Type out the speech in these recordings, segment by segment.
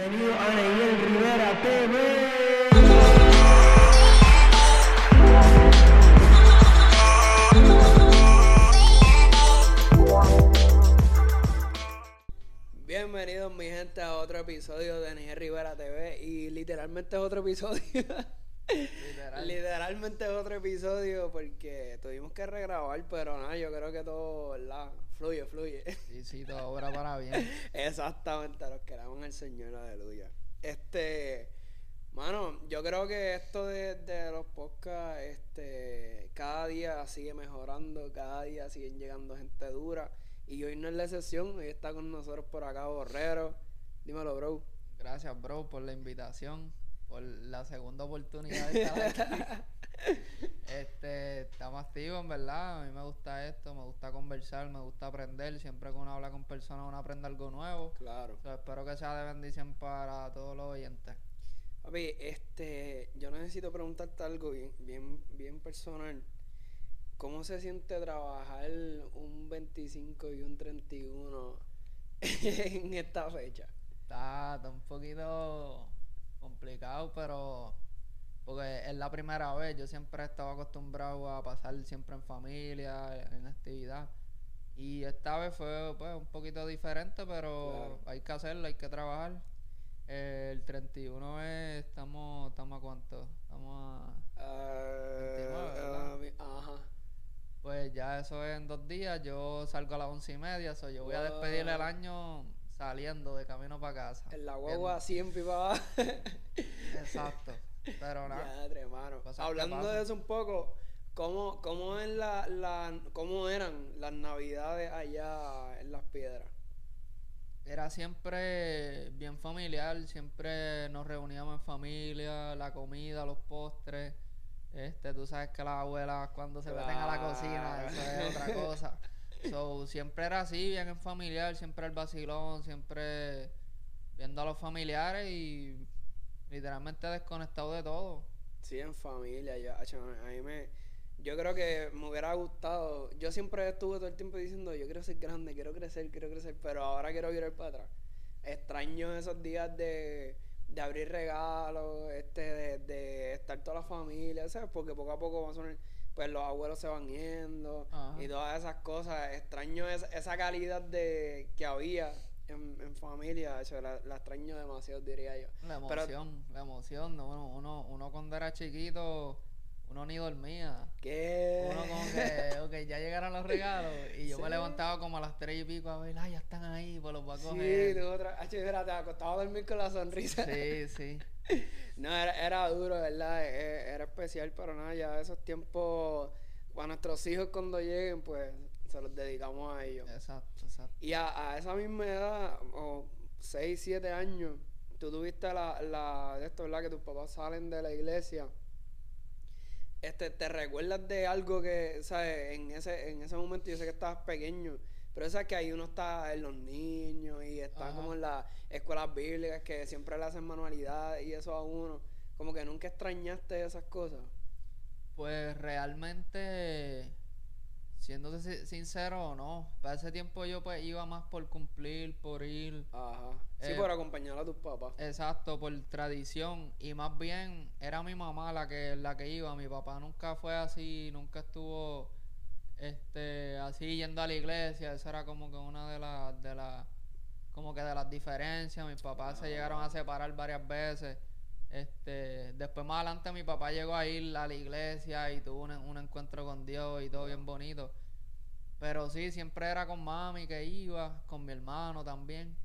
Bienvenido a Neyel Rivera TV. Bienvenidos mi gente a otro episodio de Nigel Rivera TV y literalmente es otro episodio. Literal. literalmente es otro episodio que regrabar, pero nada, yo creo que todo, ¿verdad? Fluye, fluye. Sí, sí, todo obra para bien. Exactamente, los queramos en el Señor, aleluya. Este, mano, yo creo que esto de, de los podcasts, este, cada día sigue mejorando, cada día siguen llegando gente dura. Y hoy no es la excepción, hoy está con nosotros por acá Borrero. Dímelo, bro. Gracias, bro, por la invitación, por la segunda oportunidad de estar aquí. este, estamos activos, en verdad. A mí me gusta esto, me gusta conversar, me gusta aprender. Siempre que uno habla con personas, uno aprende algo nuevo. Claro. So, espero que sea de bendición para todos los oyentes. Papi, este, yo necesito preguntarte algo bien, bien, bien personal. ¿Cómo se siente trabajar un 25 y un 31 en esta fecha? Está, está un poquito complicado, pero porque es la primera vez. Yo siempre he estado acostumbrado a pasar siempre en familia, en actividad. Y esta vez fue pues, un poquito diferente, pero Claro. hay que hacerlo, hay que trabajar. Eh, el 31 es, estamos, estamos a cuánto? Estamos a... 29, ¿verdad? ah, mi- ajá. Pues ya eso es en dos días. Yo salgo a las once y media, so yo voy a despedir el año saliendo de camino para casa. En la guagua siempre abajo. Exacto. Pero nada. Hermano. Hablando de eso un poco, ¿cómo, cómo, es la, la, ¿cómo eran las navidades allá en Las Piedras? Era siempre bien familiar, siempre nos reuníamos en familia, la comida, los postres. Este, tú sabes que las abuelas cuando se meten a la cocina, eso es otra cosa. So, siempre era así, bien en familiar, siempre el vacilón, siempre viendo a los familiares y literalmente desconectado de todo. Sí, en familia, acho, a mí me, yo creo que me hubiera gustado, yo siempre estuve todo el tiempo diciendo, yo quiero ser grande, quiero crecer, quiero crecer, pero ahora quiero virar para atrás. Extraño esos días de, de abrir regalos, este, de, de estar toda la familia, ¿sabes? Porque poco a poco vamos a poner, pues los abuelos se van yendo Ajá. y todas esas cosas. Extraño esa, esa calidad de que había en, en familia, acho, la, la extraño demasiado, diría yo. La Pero- emoción, la emoción. ¿no? Uno, uno, uno cuando era chiquito, uno ni dormía. ¿Qué? Uno como que, ok, ya llegaron los regalos. Y yo Sí. me levantaba como a las tres y pico a ver, ah, ya están ahí, pues los voy a Sí, coger. tú otra. Acho, mira, te acostaba a dormir con la sonrisa. Sí, sí. No, era, era duro, ¿verdad? E- Era especial, pero nada, ya esos tiempos, a nuestros hijos cuando lleguen, pues se los dedicamos a ellos. Exacto, exacto. Y a, a esa misma edad, o 6, 7 años, tú tuviste la, la de esto, ¿verdad? Que tus papás salen de la iglesia. Este, ¿te recuerdas de algo que, sabes, en ese, en ese momento yo sé que estabas pequeño, pero sabes que ahí uno está en los niños y está Ajá. como en las escuelas bíblicas que siempre le hacen manualidades y eso a uno, como que nunca extrañaste esas cosas. Pues realmente, siéndote si- sincero, no. Para ese tiempo yo pues iba más por cumplir, por ir. Ajá. Sí, Eh, por acompañar a tus papás. Exacto, por tradición. Y más bien era mi mamá la que, la que iba. Mi papá nunca fue así, nunca estuvo este así yendo a la iglesia. Esa era como que una de las de las como que de las diferencias. Mis papás se llegaron a separar varias veces. Este, después más adelante mi papá llegó a ir a la iglesia y tuvo un, un encuentro con Dios y todo bien bonito. Pero sí, siempre era con mami que iba, con mi hermano también.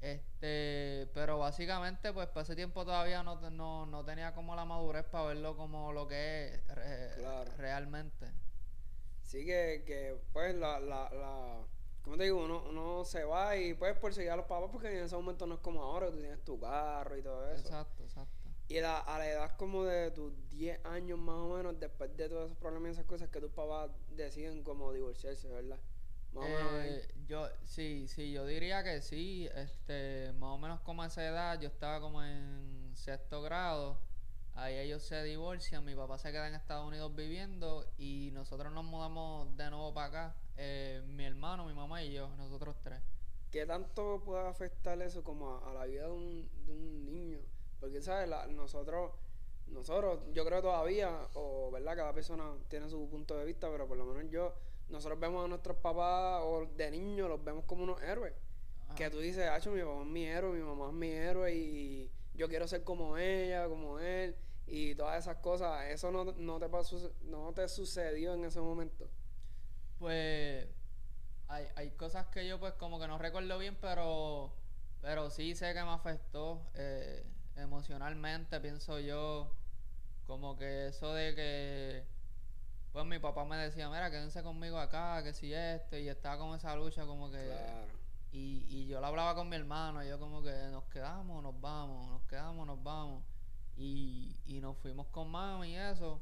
Este, pero básicamente, pues para ese tiempo todavía no, no, no tenía como la madurez para verlo como lo que es re- Claro. realmente. Sí que, que pues la, la, la ¿cómo te digo? Uno, uno se va y pues por seguir a los papás porque en ese momento no es como ahora, que tú tienes tu carro y todo eso. Exacto, exacto. Y la- a la edad como de tus 10 años más o menos, después de todos esos problemas y esas cosas que tus papás deciden como divorciarse, ¿verdad? Más o menos. Eh, yo, sí, sí, yo diría que sí, este, más o menos como a esa edad, yo estaba como en sexto grado, ahí ellos se divorcian, mi papá se queda en Estados Unidos viviendo y nosotros nos mudamos de nuevo para acá, eh, mi hermano, mi mamá y yo, nosotros tres. ¿Qué tanto puede afectar eso como a, a la vida de un, de porque, ¿sabes? La- nosotros, nosotros, yo creo todavía, o, ¿verdad? Cada persona tiene su punto de vista, pero por lo menos yo, nosotros vemos a nuestros papás o de niños, los vemos como unos héroes. Ajá. Que tú dices, Hacho, mi papá es mi héroe, mi mamá es mi héroe y yo quiero ser como ella, como él y todas esas cosas. Eso no, no, te, pasó, no te sucedió en ese momento. Pues hay, hay cosas que yo pues como que no recuerdo bien, pero, pero sí sé que me afectó eh, emocionalmente, pienso yo, como que eso de que, pues mi papá me decía, mira, quédense conmigo acá, que si esto, y estaba con esa lucha como que... Claro. Y, y yo lo hablaba con mi hermano, y yo como que nos quedamos, nos vamos, nos quedamos, nos vamos. Y, y nos fuimos con mami y eso.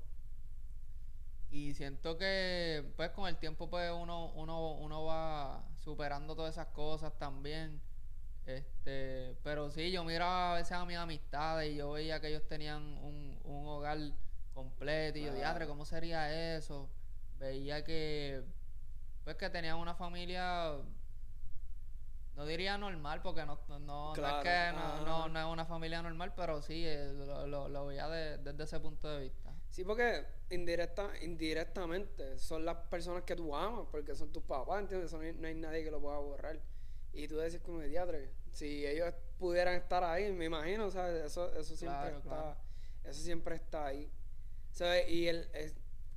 Y siento que pues con el tiempo pues uno, uno, uno va superando todas esas cosas también. Este, pero sí, yo miraba a veces a mis amistades y yo veía que ellos tenían un, un hogar completo y yo, Claro. diadre, ¿cómo sería eso? Veía que pues que tenían una familia no diría normal porque no, no, no es Claro, que no, no, no es una familia normal, pero sí, eh, lo, lo, lo veía de- desde ese punto de vista. Sí, porque indirecta, indirectamente son las personas que tú amas, porque son tus papás, ¿entiendes? Eso no hay, no hay nadie que lo pueda borrar. Y tú decís como diatre, si ellos pudieran estar ahí, me imagino, ¿sabes? Eso, eso siempre Claro, está, claro. eso siempre está ahí. ¿Sabes? Y el,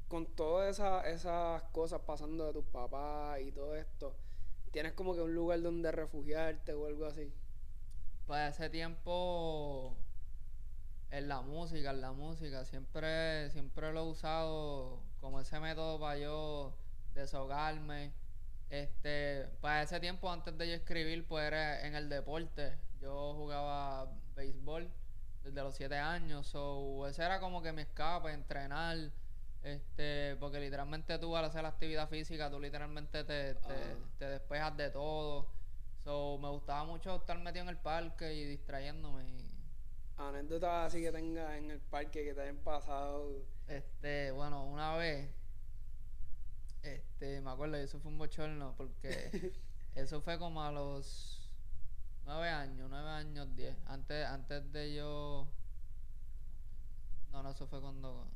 con todas esa- esas cosas pasando de tus papás y todo esto, tienes como que un lugar donde refugiarte o algo así. Pues ese tiempo en la música, en la música, siempre, siempre lo he usado como ese método para yo desahogarme. Este, para ese tiempo antes de yo escribir, pues era en el deporte. Yo jugaba béisbol desde los 7 años, so ese era como que mi escape, entrenar, este, porque literalmente tú al hacer la actividad física, tú literalmente te, te, Ah. te despejas de todo. So, me gustaba mucho estar metido en el parque y distrayéndome. y, Anécdotas así que tengas en el parque que te hayan pasado. este, bueno, una vez, este, me acuerdo, eso fue un bochorno, porque eso fue como a los nueve años, nueve años, diez. Antes, antes de yo. No, no, eso fue cuando.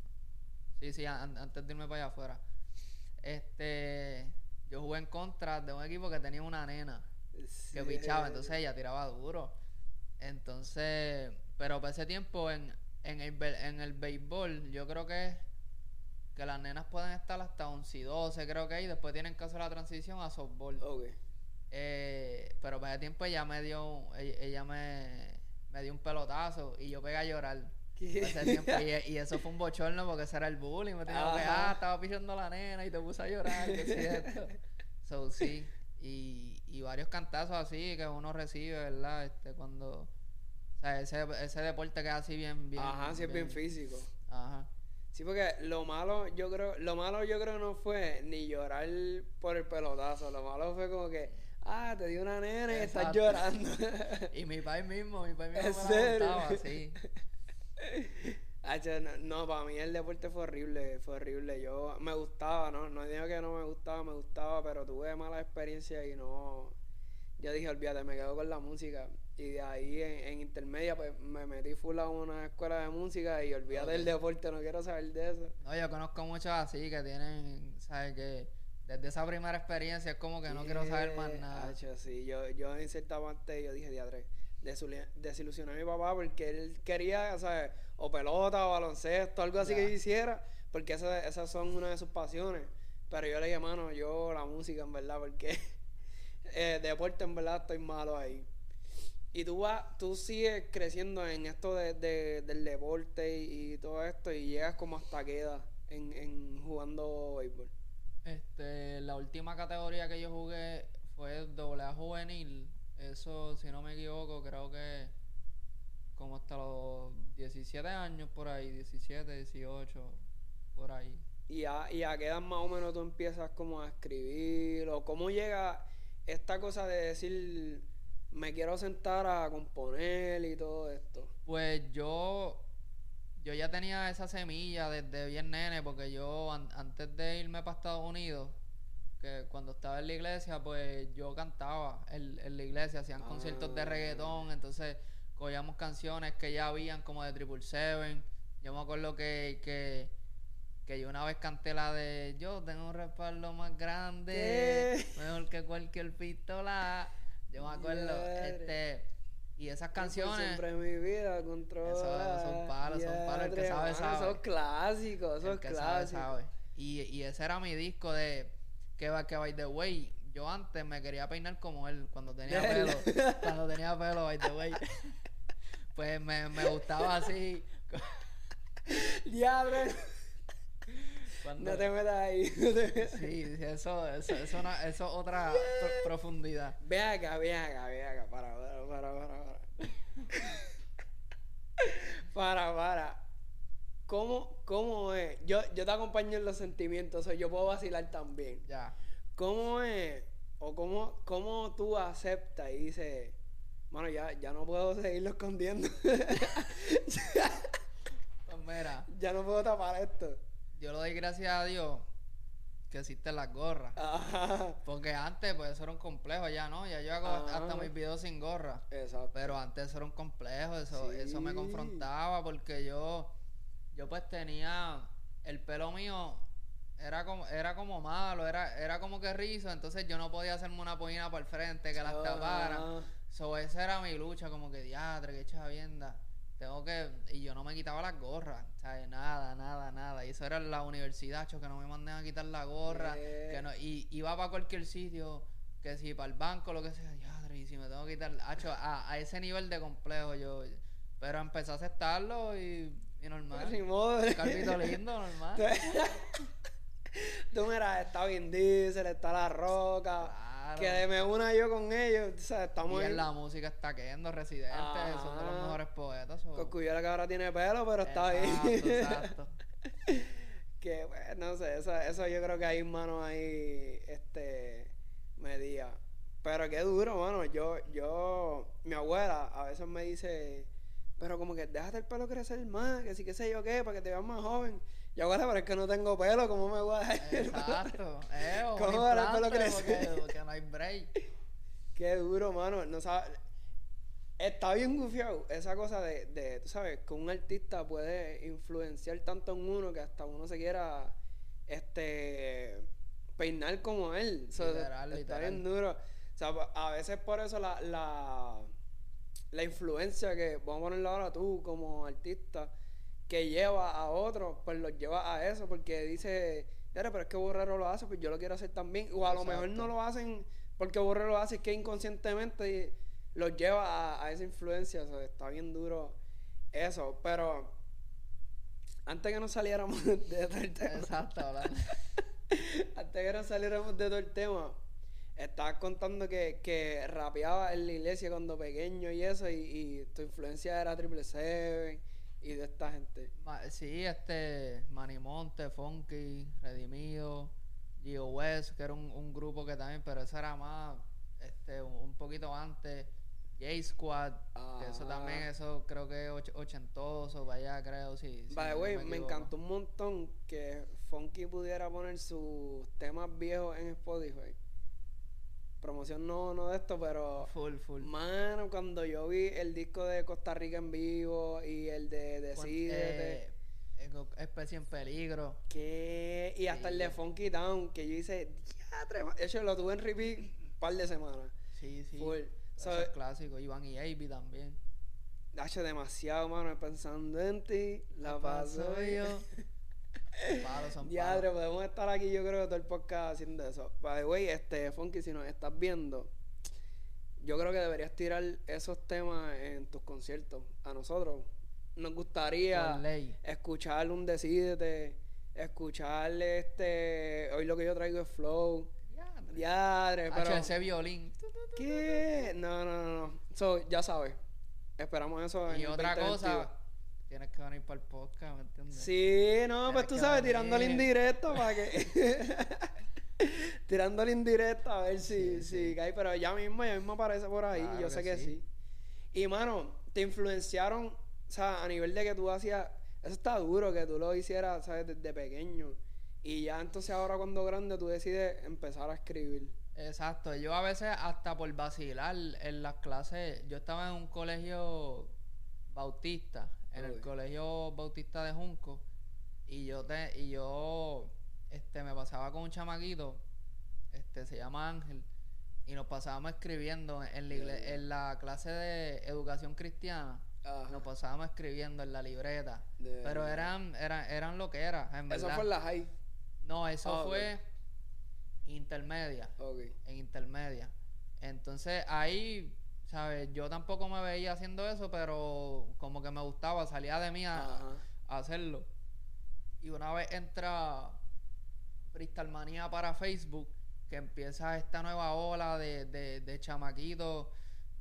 Sí, sí, an- antes de irme para allá afuera. Este. Yo jugué en contra de un equipo que tenía una nena que pichaba, entonces ella tiraba duro. Entonces, pero para ese tiempo en, en, el, en el béisbol, yo creo que que las nenas pueden estar hasta 11 y 12, creo que, y después tienen que hacer la transición a softball. Ok. Eh, pero para ese tiempo ella me dio, ella, ella me, me dio un pelotazo y yo pegué a llorar. Y, y eso fue un bochorno porque ese era el bullying. Me tenía que, ah, estaba pichando a la nena y te puse a llorar, que sí, esto. So, sí. Y, y varios cantazos así que uno recibe, ¿verdad? Este, cuando. O sea, ese, ese deporte queda así bien, bien. Ajá, sí es bien físico. Ajá. Sí, porque lo malo, yo creo, lo malo yo creo no fue ni llorar por el pelotazo, lo malo fue como que, ah, te dio una nena y estás llorando. Y mi país mismo, mi país mismo ¿En me la serio? montaba, sí. No, no, para mí el deporte fue horrible, fue horrible. Yo me gustaba, ¿no? No digo que no me gustaba, me gustaba, pero tuve mala experiencia y no. Yo dije, olvídate, me quedo con la música. Y de ahí en, en intermedia, pues me metí full a una escuela de música y olvídate del Ok. deporte, no quiero saber de eso. No, yo conozco muchos así que tienen, ¿sabes? Que desde esa primera experiencia es como que no quiero saber más nada. hacho, sí, yo, yo en cierta parte yo dije, diadre, desilusioné a mi papá porque él quería, ¿sabes? O pelota o baloncesto, algo así que yo hiciera, porque esa- esas son una de sus pasiones. Pero yo le dije, mano, yo la música, en verdad, porque eh, deporte, en verdad, estoy malo ahí. Y tú vas, tú sigues creciendo en esto de, de- del deporte y, y todo esto y llegas como hasta queda en, en jugando béisbol. Este, la última categoría que yo jugué fue doble A juvenil. Eso, si no me equivoco, creo que como hasta los 17 años por ahí, 17, 18, por ahí. ¿Y a, y a qué edad más o menos tú empiezas como a escribir? ¿O cómo llega esta cosa de decir, me quiero sentar a componer y todo esto? Pues yo, yo ya tenía esa semilla desde bien nene, porque yo an- antes de irme para Estados Unidos, que cuando estaba en la iglesia, pues yo cantaba en, en la iglesia, hacían conciertos de Ah. reggaetón, entonces cogíamos canciones que ya habían como de Triple Seven. Yo me acuerdo que, que, que yo una vez canté la de Yo tengo un respaldo más grande, mejor que cualquier pistola. Yo me acuerdo, este, y esas canciones. siempre mi vida controla. Eso- son palos, son palos, el que sabe, sabe. Esos clásicos, esos El que sabe, clásicos. sabe. Y, y ese era mi disco de que, va- que by the way, yo antes me quería peinar como él cuando tenía ¿De pelo. cuando tenía pelo, by the way. Pues me, me gustaba así. Diablo, cuando- no te metas ahí. no te metas. Sí, eso, eso, eso, una- eso es otra pro- profundidad. Ve acá, ve acá, ve acá. Para, para, para, para. Para, para. para. ¿Cómo, ¿Cómo es? Yo, yo te acompaño en los sentimientos, o sea, yo puedo vacilar también. Ya. ¿Cómo es? O cómo, cómo tú aceptas y dices, mano, ya, ya no puedo seguirlo escondiendo. Pues mira, ya no puedo tapar esto. Yo le doy gracias a Dios que existen las gorras. Ajá. Porque antes, pues eso era un complejo, ya no. Ya yo hago hasta mis videos sin gorra. Exacto. Pero antes eso era un complejo, eso, eso me confrontaba porque yo, yo pues tenía, el pelo mío era como, era como malo, era, era como que rizo, entonces yo no podía hacerme una pollina por el frente que las tapara. So, esa era mi lucha, como que diadre, que chavienda. Tengo que, y yo no me quitaba las gorras, ¿sabes? Nada, nada, nada. Y eso era en la universidad, cho, que no me manden a quitar la gorra, Eh. que no, y iba para cualquier sitio, que si para el banco, lo que sea, y si me tengo que quitar, hacho, a, a ese nivel de complejo yo, pero empecé a aceptarlo y, y normal. Calvito lindo, normal. Tú mira, está Vin Diesel, está La Roca. Claro. Que me una yo con ellos. O sea, estamos Y en la música está Kendo, Residente, son de los mejores poetas. Coscuyuela que ahora tiene pelo, pero está ahí. exacto. que pues, no sé, eso, eso yo creo que hay manos ahí, este, medía. Pero qué duro, mano. Yo, yo, mi abuela a veces me dice, pero como que déjate el pelo crecer más, que sí que sé yo qué, para que te veas más joven. Y abuela, pero es que no tengo pelo, ¿cómo me voy a dejar? Exacto. Eh, o un ¿Cómo va el pelo crecer? porque, porque no hay break. Qué duro, mano. No sabe- Está bien gufiado esa cosa de, de, tú sabes, que un artista puede influenciar tanto en uno que hasta uno se quiera este peinar como él. O sea, Literal, está literal. bien duro. O sea, a veces por eso la, la, la influencia que, vamos a ponerlo ahora tú como artista, que lleva a otros, pues los lleva a eso, porque dice, "Mira, pero es que Borrero lo hace, pues yo lo quiero hacer también. O a lo mejor no lo hacen porque Borrero lo hace, es que inconscientemente los lleva a, a esa influencia. O sea, está bien duro eso. Pero antes que nos saliéramos de todo el tema, Exacto, antes que nos saliéramos de todo el tema, estabas contando que, que rapeaba en la iglesia cuando pequeño y eso, y, y tu influencia era Triple Seven y de esta gente. Ma- Sí, este, Manimonte, Funky, Redimido, Gio West, que era un, un grupo que también, pero eso era más, este, un, un poquito antes. J Squad, que eso Ah. también, eso creo que es och- ochentoso, vaya, creo, sí. By the way, me encantó un montón que Funky pudiera poner sus temas viejos en Spotify. Promoción no, no de esto, pero Full, full. Mano, cuando yo vi el disco de Costa Rica en vivo y el de Decídete, eh, eh, especie en peligro. que... y hasta el de. Funky Town, que yo hice, diatre, ma-". de hecho lo tuve en repeat un par de semanas. Sí, sí. Full. Eso So, es clásico. Iván y Avi también. Hacho demasiado, mano, pensando en ti, la paso yo. Diadre, podemos estar aquí yo creo todo el podcast haciendo eso. By the way, este, Funky, si nos estás viendo, yo creo que deberías tirar esos temas en tus conciertos. A nosotros nos gustaría escuchar un Decídete, escucharle este, hoy lo que yo traigo es Flow. Diadre. Diadre, Hacho, pero... ese violín. ¿Qué? No, no, no. So, ya sabes. Esperamos eso en Y otra 2022. cosa, tienes que venir para el podcast, ¿me entiendes? Sí, no, pues Tienes tú que sabes, tirándole indirecto para que. tirándole indirecto a ver si, Sí, si sí. cae, pero ya mismo, ya mismo aparece por ahí, Claro yo sé que que sí. sí. Y mano, te influenciaron, o sea, a nivel de que tú hacías, eso está duro, que tú lo hicieras, ¿sabes? Desde pequeño. Y ya entonces ahora cuando grande tú decides empezar a escribir. Exacto, yo a veces hasta por vacilar en las clases, yo estaba en un colegio bautista, en el colegio bautista de Junco, y yo te, y yo este me pasaba con un chamaquito, este se llama Ángel, y nos pasábamos escribiendo en la, igle- Ya, ya. en la clase de educación cristiana, Ajá. nos pasábamos escribiendo en la libreta. De Pero eran, eran, eran lo que era, en Eso verdad. fue en la high. No, eso Ah, fue intermedia en intermedia. Entonces ahí, ¿sabes? Yo tampoco me veía haciendo eso, pero como que me gustaba, salía de mí a, hacerlo. Y una vez entra Freestyle Manía para Facebook, que empieza esta nueva ola de, de, de chamaquitos,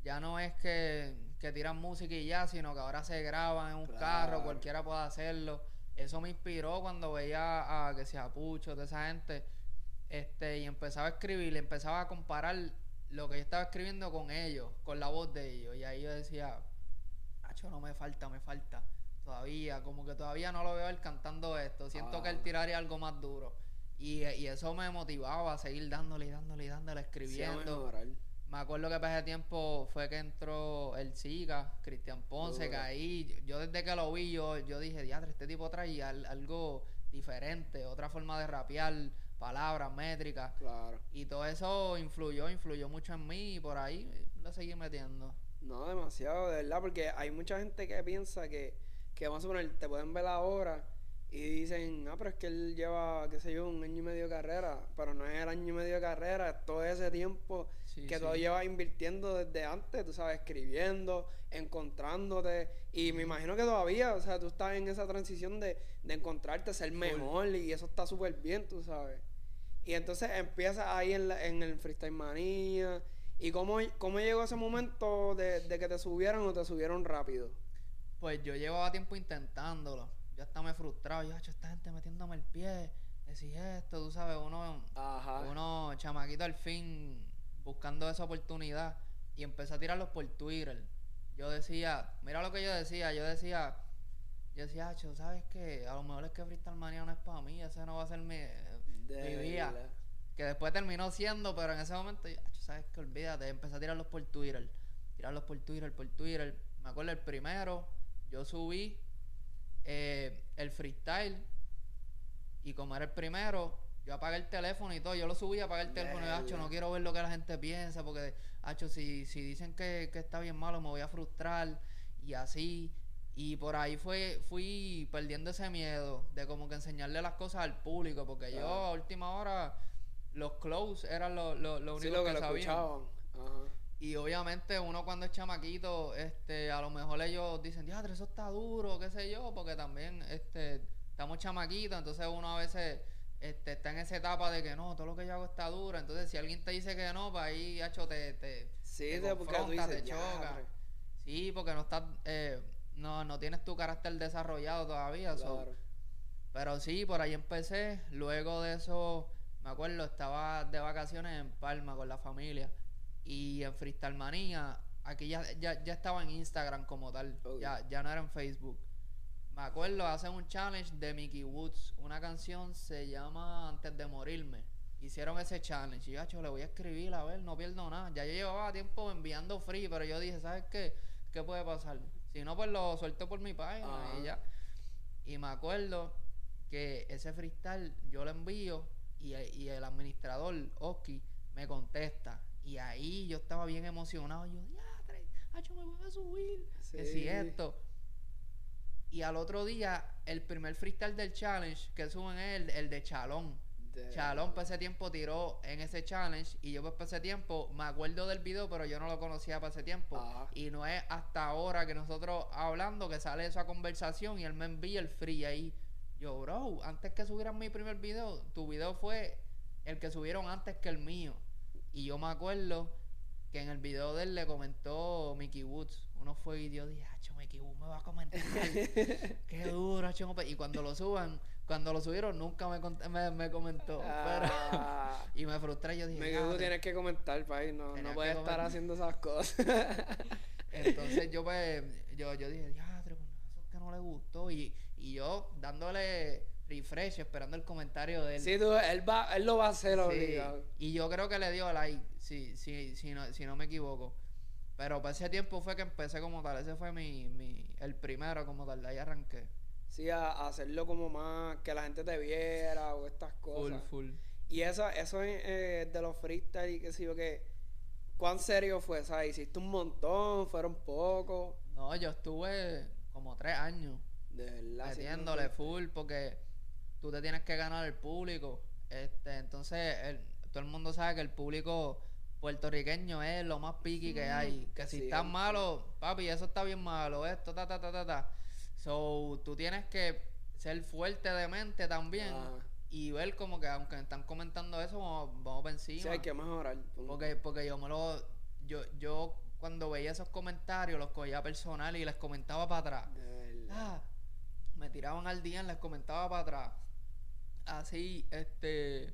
ya no es que, que tiran música y ya, sino que ahora se graban en un Claro. carro, cualquiera puede hacerlo. Eso me inspiró cuando veía a que sea Pucho, de esa gente, este, y empezaba a escribir, empezaba a comparar lo que yo estaba escribiendo con ellos, con la voz de ellos. Y ahí yo decía, Acho, no me falta, me falta. Todavía, como que todavía no lo veo él cantando esto. Siento que él Ah. tiraría algo más duro. Y, y eso me motivaba a seguir dándole y dándole y dándole, escribiendo. Me acuerdo que para ese tiempo fue que entró el Siga, Cristian Ponce, que ahí, yo desde que lo vi, yo, yo dije, diadre, este tipo traía al- algo diferente, otra forma de rapear, palabras, métricas. Claro. Y todo eso influyó, influyó mucho en mí y por ahí lo seguí metiendo. No, demasiado, de verdad, porque hay mucha gente que piensa que, que vamos a poner, te pueden ver ahora y dicen, ah, pero es que él lleva, qué sé yo, un año y medio de carrera, pero no es el año y medio de carrera, es todo ese tiempo Sí, que sí. tú llevas invirtiendo desde antes, tú sabes, escribiendo, encontrándote, y me imagino que todavía, o sea, tú estás en esa transición de, de encontrarte, ser mejor, y eso está súper bien, tú sabes. Y entonces empiezas ahí en, la- en el Freestyle Manía. ¿Y cómo, cómo llegó ese momento de, de que te subieron o te subieron rápido? Pues yo llevaba tiempo intentándolo. Yo hasta me frustraba. Yo, "Acho, esta gente metiéndome el pie. Decís esto, tú sabes, uno, Ajá. uno chamaquito al fin buscando esa oportunidad. Y empecé a tirarlos por Twitter. Yo decía, mira lo que yo decía. Yo decía, yo decía, Acho, ¿sabes qué? A lo mejor es que Freestyle Mania no es para mí. Ese no va a ser mi, mi vida. verdad. Que después terminó siendo, pero en ese momento, yo, "Acho, ¿sabes qué? Olvídate. Empecé a tirarlos por Twitter. Tirarlos por Twitter, por Twitter. Me acuerdo el primero, yo subí eh, el freestyle. Y como era el primero, yo apagué el teléfono y todo. Yo lo subí, apagué el teléfono y, Acho, Verga. no quiero ver lo que la gente piensa. Porque, Acho, si, si dicen que, que está bien malo, me voy a frustrar. Y así. Y por ahí fue, fui perdiendo ese miedo de como que enseñarle las cosas al público. Porque yo a última hora, los close eran lo, lo, lo Sí, único lo que que, sabían. escuchaban. Ajá. Y obviamente uno cuando es chamaquito, este, a lo mejor ellos dicen, diadre, eso está duro, qué sé yo, porque también este, estamos chamaquitos, entonces uno a veces este, está en esa etapa de que no, todo lo que yo hago está duro. Entonces si alguien te dice que no, pues ahí, hacho, te, te, Sí, te confronta, dices, choca. Sí, porque no estás, eh, no, no tienes tu carácter desarrollado todavía. so- Claro. pero sí, por ahí empecé. Luego de eso, me acuerdo, estaba de vacaciones en Palma con la familia. Y en Freestyle Manía, aquí ya, ya, ya estaba en Instagram como tal. Ya, ya no era en Facebook. Me acuerdo, hacen un challenge de Mickey Woods. Una canción se llama Antes de morirme. Hicieron ese challenge. Y yo, "Acho, le voy a escribir, a ver, no pierdo nada. Ya yo llevaba tiempo enviando free, pero yo dije, ¿sabes qué? ¿Qué puede pasar? Si no, pues lo suelto por mi página y ya. Y me acuerdo que ese freestyle yo lo envío y, y el administrador, Oski, me contesta. Y ahí yo estaba bien emocionado. Yo, diatre, hacho, me van a subir. Que si Sí. esto. Y al otro día, el primer freestyle del challenge que suben es el, el de Chalón. Chalón para ese tiempo tiró en ese challenge y yo pues para ese tiempo me acuerdo del video pero yo no lo conocía para ese tiempo Ajá. y no es hasta ahora que nosotros hablando que sale esa conversación y él me envía el free ahí yo bro antes que subieran mi primer video tu video fue el que subieron antes que el mío y yo me acuerdo que en el video de él le comentó Mickey Woods uno fue y yo dije "Acho, Mickey Woods me va a comentar qué duro acho, y cuando lo suban cuando lo subieron nunca me, cont- me, me comentó pero- Ah, y me frustré yo dije quedo, "Diadre". tienes que comentar, país. No, no puedes estar haciendo esas cosas. entonces yo pues yo, yo dije diadre pues eso es que no le gustó y, y yo dándole refresh esperando el comentario de él. Sí, tú, él, va, él lo va a hacer Sí, obligado. Y yo creo que le dio like, si, si, si, no, si no me equivoco. Pero para ese tiempo fue que empecé como tal. Ese fue mi, mi el primero como tal. De ahí arranqué. Sí, a, a hacerlo como más, que la gente te viera o estas Full, cosas. full. Y eso, eso es eh, de los freestyle y qué sé yo qué. ¿Cuán serio fue? ¿Sabes? ¿Hiciste un montón? ¿Fueron pocos? No, yo estuve como tres años De verdad. metiéndole full porque tú te tienes que ganar el público. Este, entonces, el- todo el mundo sabe que el público puertorriqueño es lo más piqui que hay. Que si Sí, estás malo, papi, eso está bien malo, esto, ta, ta, ta, ta, ta. So, tú tienes que ser fuerte de mente también y ver como que, aunque están comentando eso, vamos, vamos por encima. Sí, hay que mejorar. Porque, porque yo me lo. Yo, yo cuando veía esos comentarios los cogía personal y les comentaba para atrás. Ah, me tiraban al día y les comentaba para atrás. Así, este.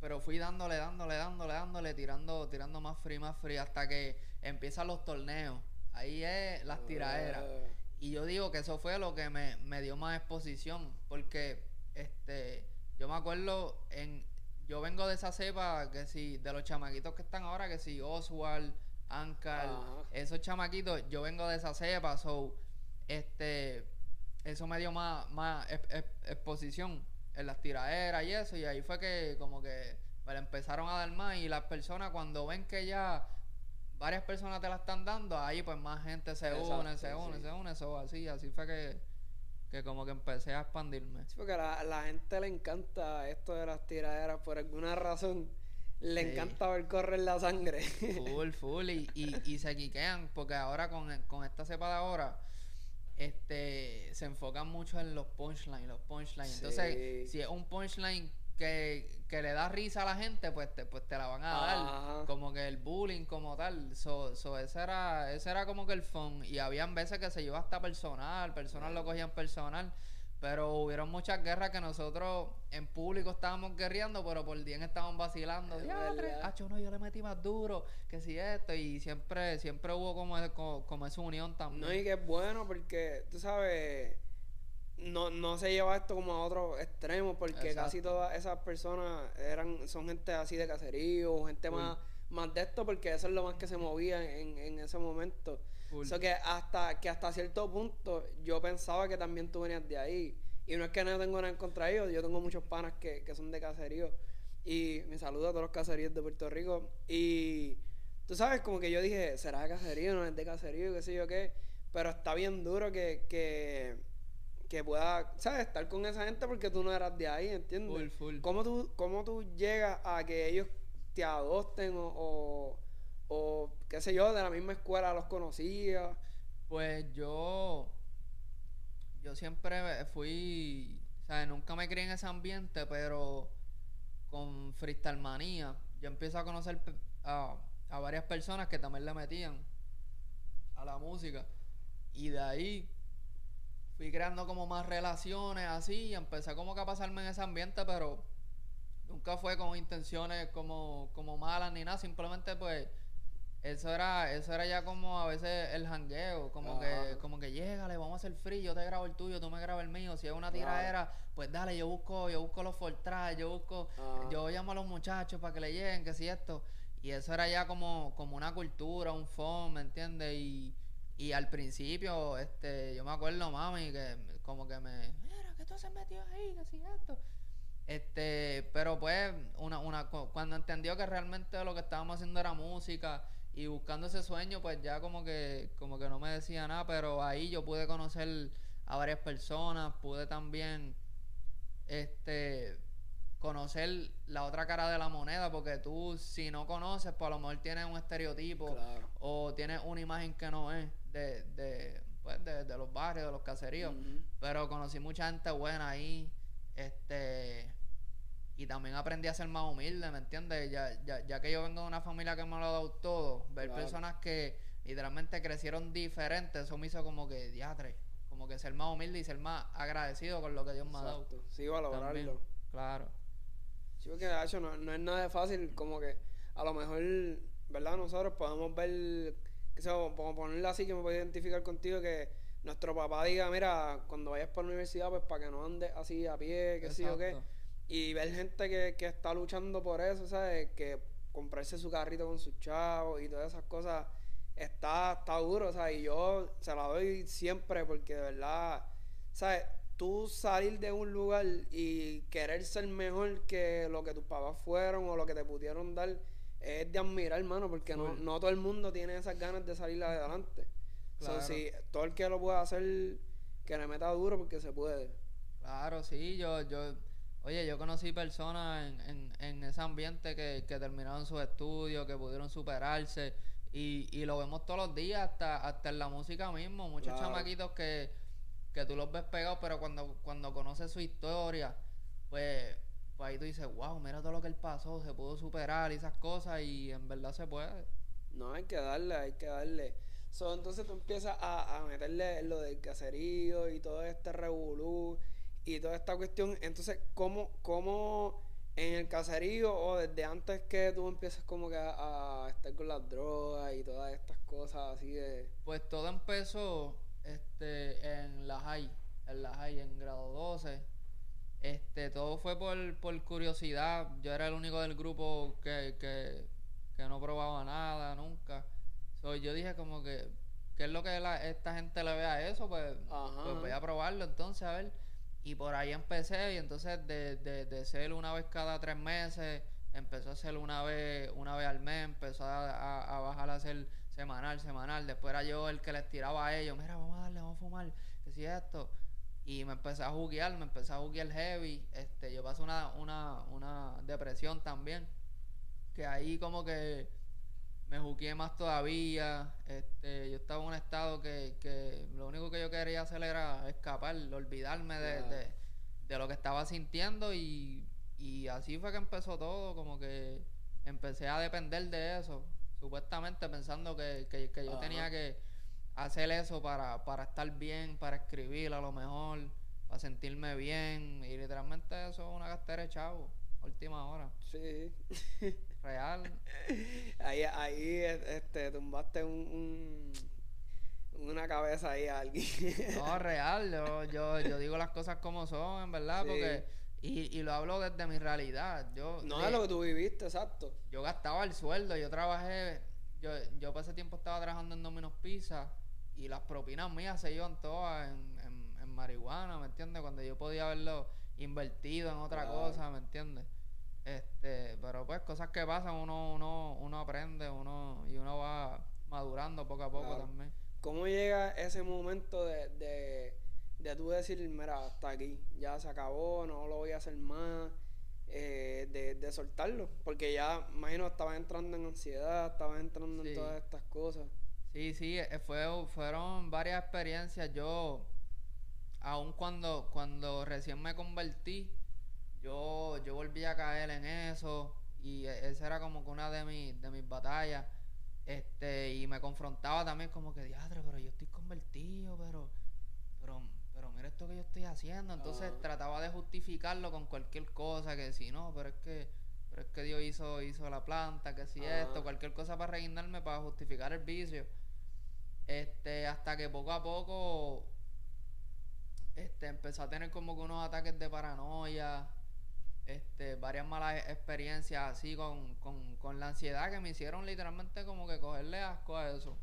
Pero fui dándole, dándole, dándole, dándole, tirando, tirando más free, más free, hasta que empiezan los torneos. Ahí es las tiraderas. Ah, Y yo digo que eso fue lo que me, me dio más exposición. Porque este yo me acuerdo en. Yo vengo de esa cepa que si, de los chamaquitos que están ahora, que si Oswald, Ankar, Ajá. esos chamaquitos, yo vengo de esa cepa, so este eso me dio más, más ex- ex- exposición en las tiraderas y eso, y ahí fue que como que me la empezaron a dar más y las personas cuando ven que ya varias personas te la están dando, ahí pues más gente se Exacto, une, se une, sí. se une, eso así, así fue que, que como que empecé a expandirme. Sí, porque a la, la gente le encanta esto de las tiraderas por alguna razón. Le Sí. encanta ver correr la sangre. Full, full, y, y, y se quiquean, porque ahora con, con esta cepa de ahora, este, se enfocan mucho en los punchlines, los punchlines. Entonces, si es un punchline que, que le da risa a la gente, pues te, pues te la van a dar. Como que el bullying como tal. So, so ese era, ese era como que el fun. Y habían veces que se llevaba hasta personal, personas lo cogían personal. Pero hubieron muchas guerras que nosotros en público estábamos guerreando, pero por día estaban vacilando. Es Diatre, verdad. acho, no, yo le metí más duro que si esto. Y siempre, siempre hubo como, ese- como, como esa unión también. No, y que es bueno porque, tú sabes, no, no se lleva esto como a otro extremo porque casi todas esas personas eran son gente así de caserío, gente más, más de esto porque eso es lo más que se movía en, en ese momento. Full. So que hasta, que hasta cierto punto yo pensaba que también tú venías de ahí. Y no es que no tengo nada en contra de ellos, yo tengo muchos panas que, que son de caserío. Y me saludo a todos los caseríos de Puerto Rico. Y tú sabes, como que yo dije, ¿será de caserío? ¿No es de caserío? ¿Qué sé yo qué? Pero está bien duro que, que, que pueda, ¿sabes? Estar con esa gente porque tú no eras de ahí, ¿entiendes? Full, full. ¿Cómo tú, cómo tú llegas a que ellos te adopten o, o, qué sé yo, de la misma escuela los conocías? Pues yo. Yo siempre fui. O sea, nunca me crié en ese ambiente, pero con Freestyle Manía, yo empiezo a conocer a, a varias personas que también le metían a la música. Y de ahí fui creando como más relaciones así. Y empecé como que a pasarme en ese ambiente, pero nunca fue con intenciones como, como malas ni nada. Simplemente pues eso era, eso era ya como a veces el jangueo, como que, como que llégale, vamos a hacer free, yo te grabo el tuyo, tú me grabas el mío, si es una Claro. tiradera, pues dale, yo busco, yo busco los fortras, yo busco, yo llamo a los muchachos para que le lleguen, que si esto, y eso era ya como, como una cultura, un phone, ¿me entiendes? Y, y al principio, este, yo me acuerdo mami que como que me, mira, que tú se metió ahí, que si esto. Este, pero pues, una, una, cu- cuando entendió que realmente lo que estábamos haciendo era música y buscando ese sueño, pues ya como que, como que no me decía nada, pero ahí yo pude conocer a varias personas, pude también, este, conocer la otra cara de la moneda, porque tú si no conoces, pues a lo mejor tienes un estereotipo Claro. o tienes una imagen que no es de, de, pues, de, de los barrios, de los caseríos. Pero conocí mucha gente buena ahí. Este. Y también aprendí a ser más humilde, ¿me entiendes? Ya, ya, ya que yo vengo de una familia que me lo ha dado todo, ver Claro. personas que literalmente crecieron diferentes, eso me hizo como que diatre. Como que ser más humilde y ser más agradecido con lo que Dios me ha dado. Sí, También. valorarlo. Claro. Sí, porque de hecho no, no es nada fácil, como que a lo mejor, ¿verdad? Nosotros podemos ver, que sea, como ponerlo así, que me puedo identificar contigo, que nuestro papá diga, mira, cuando vayas para la universidad, pues para que no andes así a pie, que sí o qué. Y ver gente que, que está luchando por eso, ¿sabes? Que comprarse su carrito con sus chavos y todas esas cosas está, está duro, o sea, y yo se la doy siempre porque de verdad, ¿sabes? Tú salir de un lugar y querer ser mejor que lo que tus papás fueron o lo que te pudieron dar es de admirar, hermano, porque no, no todo el mundo tiene esas ganas de salir adelante. So, Claro. si todo el que lo pueda hacer, que le meta duro porque se puede. Claro, sí, yo, yo, oye, yo conocí personas en, en, en ese ambiente que, que terminaron sus estudios, que pudieron superarse, y, y lo vemos todos los días, hasta, hasta en la música mismo, muchos Claro. chamaquitos que, que tú los ves pegados, pero cuando, cuando conoces su historia, pues, pues ahí tú dices, wow, mira todo lo que él pasó, se pudo superar y esas cosas, y en verdad se puede. No, hay que darle, hay que darle. So, entonces tú empiezas a, a meterle lo del caserío y todo este revolú y toda esta cuestión. Entonces, ¿cómo, cómo en el caserío o desde antes que tú empieces como que a, a estar con las drogas y todas estas cosas así de... Pues todo empezó este, en la high, en la high, en grado 12. Este, todo fue por, por curiosidad. Yo era el único del grupo que, que, que no probaba nada nunca. So, yo dije como que, ¿qué es lo que la- esta gente le ve a eso? Pues, pues voy a probarlo entonces, a ver. Y por ahí empecé y entonces de, de, de ser una vez cada tres meses, empezó a ser una vez, una vez al mes, empezó a, a, a bajar a ser semanal, semanal. Después era yo el que les tiraba a ellos, mira, vamos a darle, vamos a fumar, que si esto. Y me empecé a juguear, me empecé a juguear heavy. Este, yo pasé una, una, una depresión también. Que ahí como que me jugué más todavía. Este, yo estaba en un estado que, que lo único que yo quería hacer era escapar, olvidarme de, de, de lo que estaba sintiendo y, y así fue que empezó todo, como que empecé a depender de eso, supuestamente pensando que, que, que yo tenía que hacer eso para, para estar bien, para escribir a lo mejor, para sentirme bien y literalmente eso es una gastera de chavo, última hora, Sí. real. ahí, ahí este, tumbaste un, un- una cabeza ahí a alguien. No, real, yo, yo, yo digo las cosas como son, en verdad, Sí. porque, y, y lo hablo desde mi realidad. Yo, no de- es lo que tú viviste, exacto. yo gastaba el sueldo, yo trabajé, yo, yo por ese tiempo estaba trabajando en Domino's Pizza y las propinas mías se iban todas en, en, en marihuana, ¿me entiendes? Cuando yo podía haberlo invertido en otra Claro. cosa, ¿me entiendes? Este, pero pues cosas que pasan, uno, uno, uno aprende, uno, y uno va madurando poco a poco Claro. también. ¿Cómo llega ese momento de, de, de tú decir, mira, hasta aquí, ya se acabó, no lo voy a hacer más, eh, de, de soltarlo? Porque ya, imagino, estabas entrando en ansiedad, estabas entrando Sí. en todas estas cosas. Sí, sí, eh, fue, fueron varias experiencias. Yo, aun cuando, cuando recién me convertí, yo, yo volví a caer en eso y e- esa era como que una de mis, de mis batallas. Este, y me confrontaba también como que, diadre, pero yo estoy convertido, pero, pero, pero mira esto que yo estoy haciendo. Entonces Ajá. trataba de justificarlo con cualquier cosa, que si no, pero es que, pero es que Dios hizo, hizo la planta, que si Ajá. esto, cualquier cosa para reinarme, para justificar el vicio. Este, hasta que poco a poco este, empecé a tener como que unos ataques de paranoia, este, varias malas experiencias así con, con, con la ansiedad que me hicieron literalmente como que cogerle asco a eso.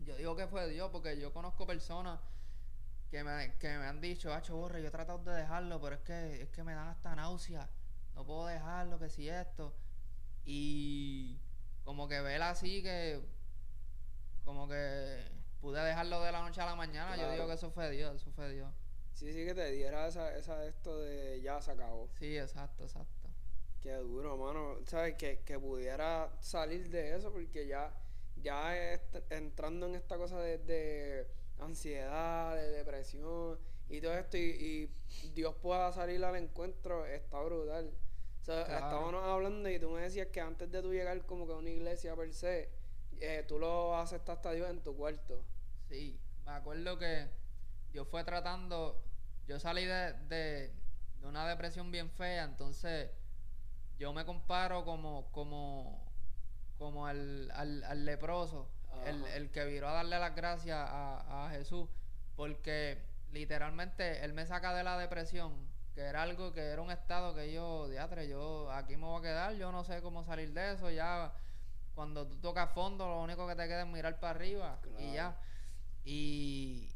Yo digo que fue Dios porque yo conozco personas que me, que me han dicho, Hacho borre, yo he tratado de dejarlo, pero es que, es que me dan hasta náusea, no puedo dejarlo, que si esto. Y como que ver así que como que pude dejarlo de la noche a la mañana, yo digo que eso fue Dios, eso fue Dios. Sí, sí, que te diera esa, esa esto de ya se acabó. Sí, exacto, exacto. Qué duro, mano. ¿Sabes? Que, que pudiera salir de eso porque ya, ya entrando en esta cosa de, de ansiedad, de depresión y todo esto y, y Dios pueda salir al encuentro, está brutal. O sea, Claro. estábamos hablando y tú me decías que antes de tú llegar como que a una iglesia per se, eh, tú lo aceptaste a Dios en tu cuarto. Sí, me acuerdo que yo fue tratando, yo salí de, de, de una depresión bien fea, entonces yo me comparo como, como, como al, al, al leproso, el, el que viró a darle las gracias a, a Jesús. Porque literalmente él me saca de la depresión, que era algo que era un estado que yo, diatre, yo aquí me voy a quedar, yo no sé cómo salir de eso, ya cuando tú tocas fondo lo único que te queda es mirar para arriba y ya. Y,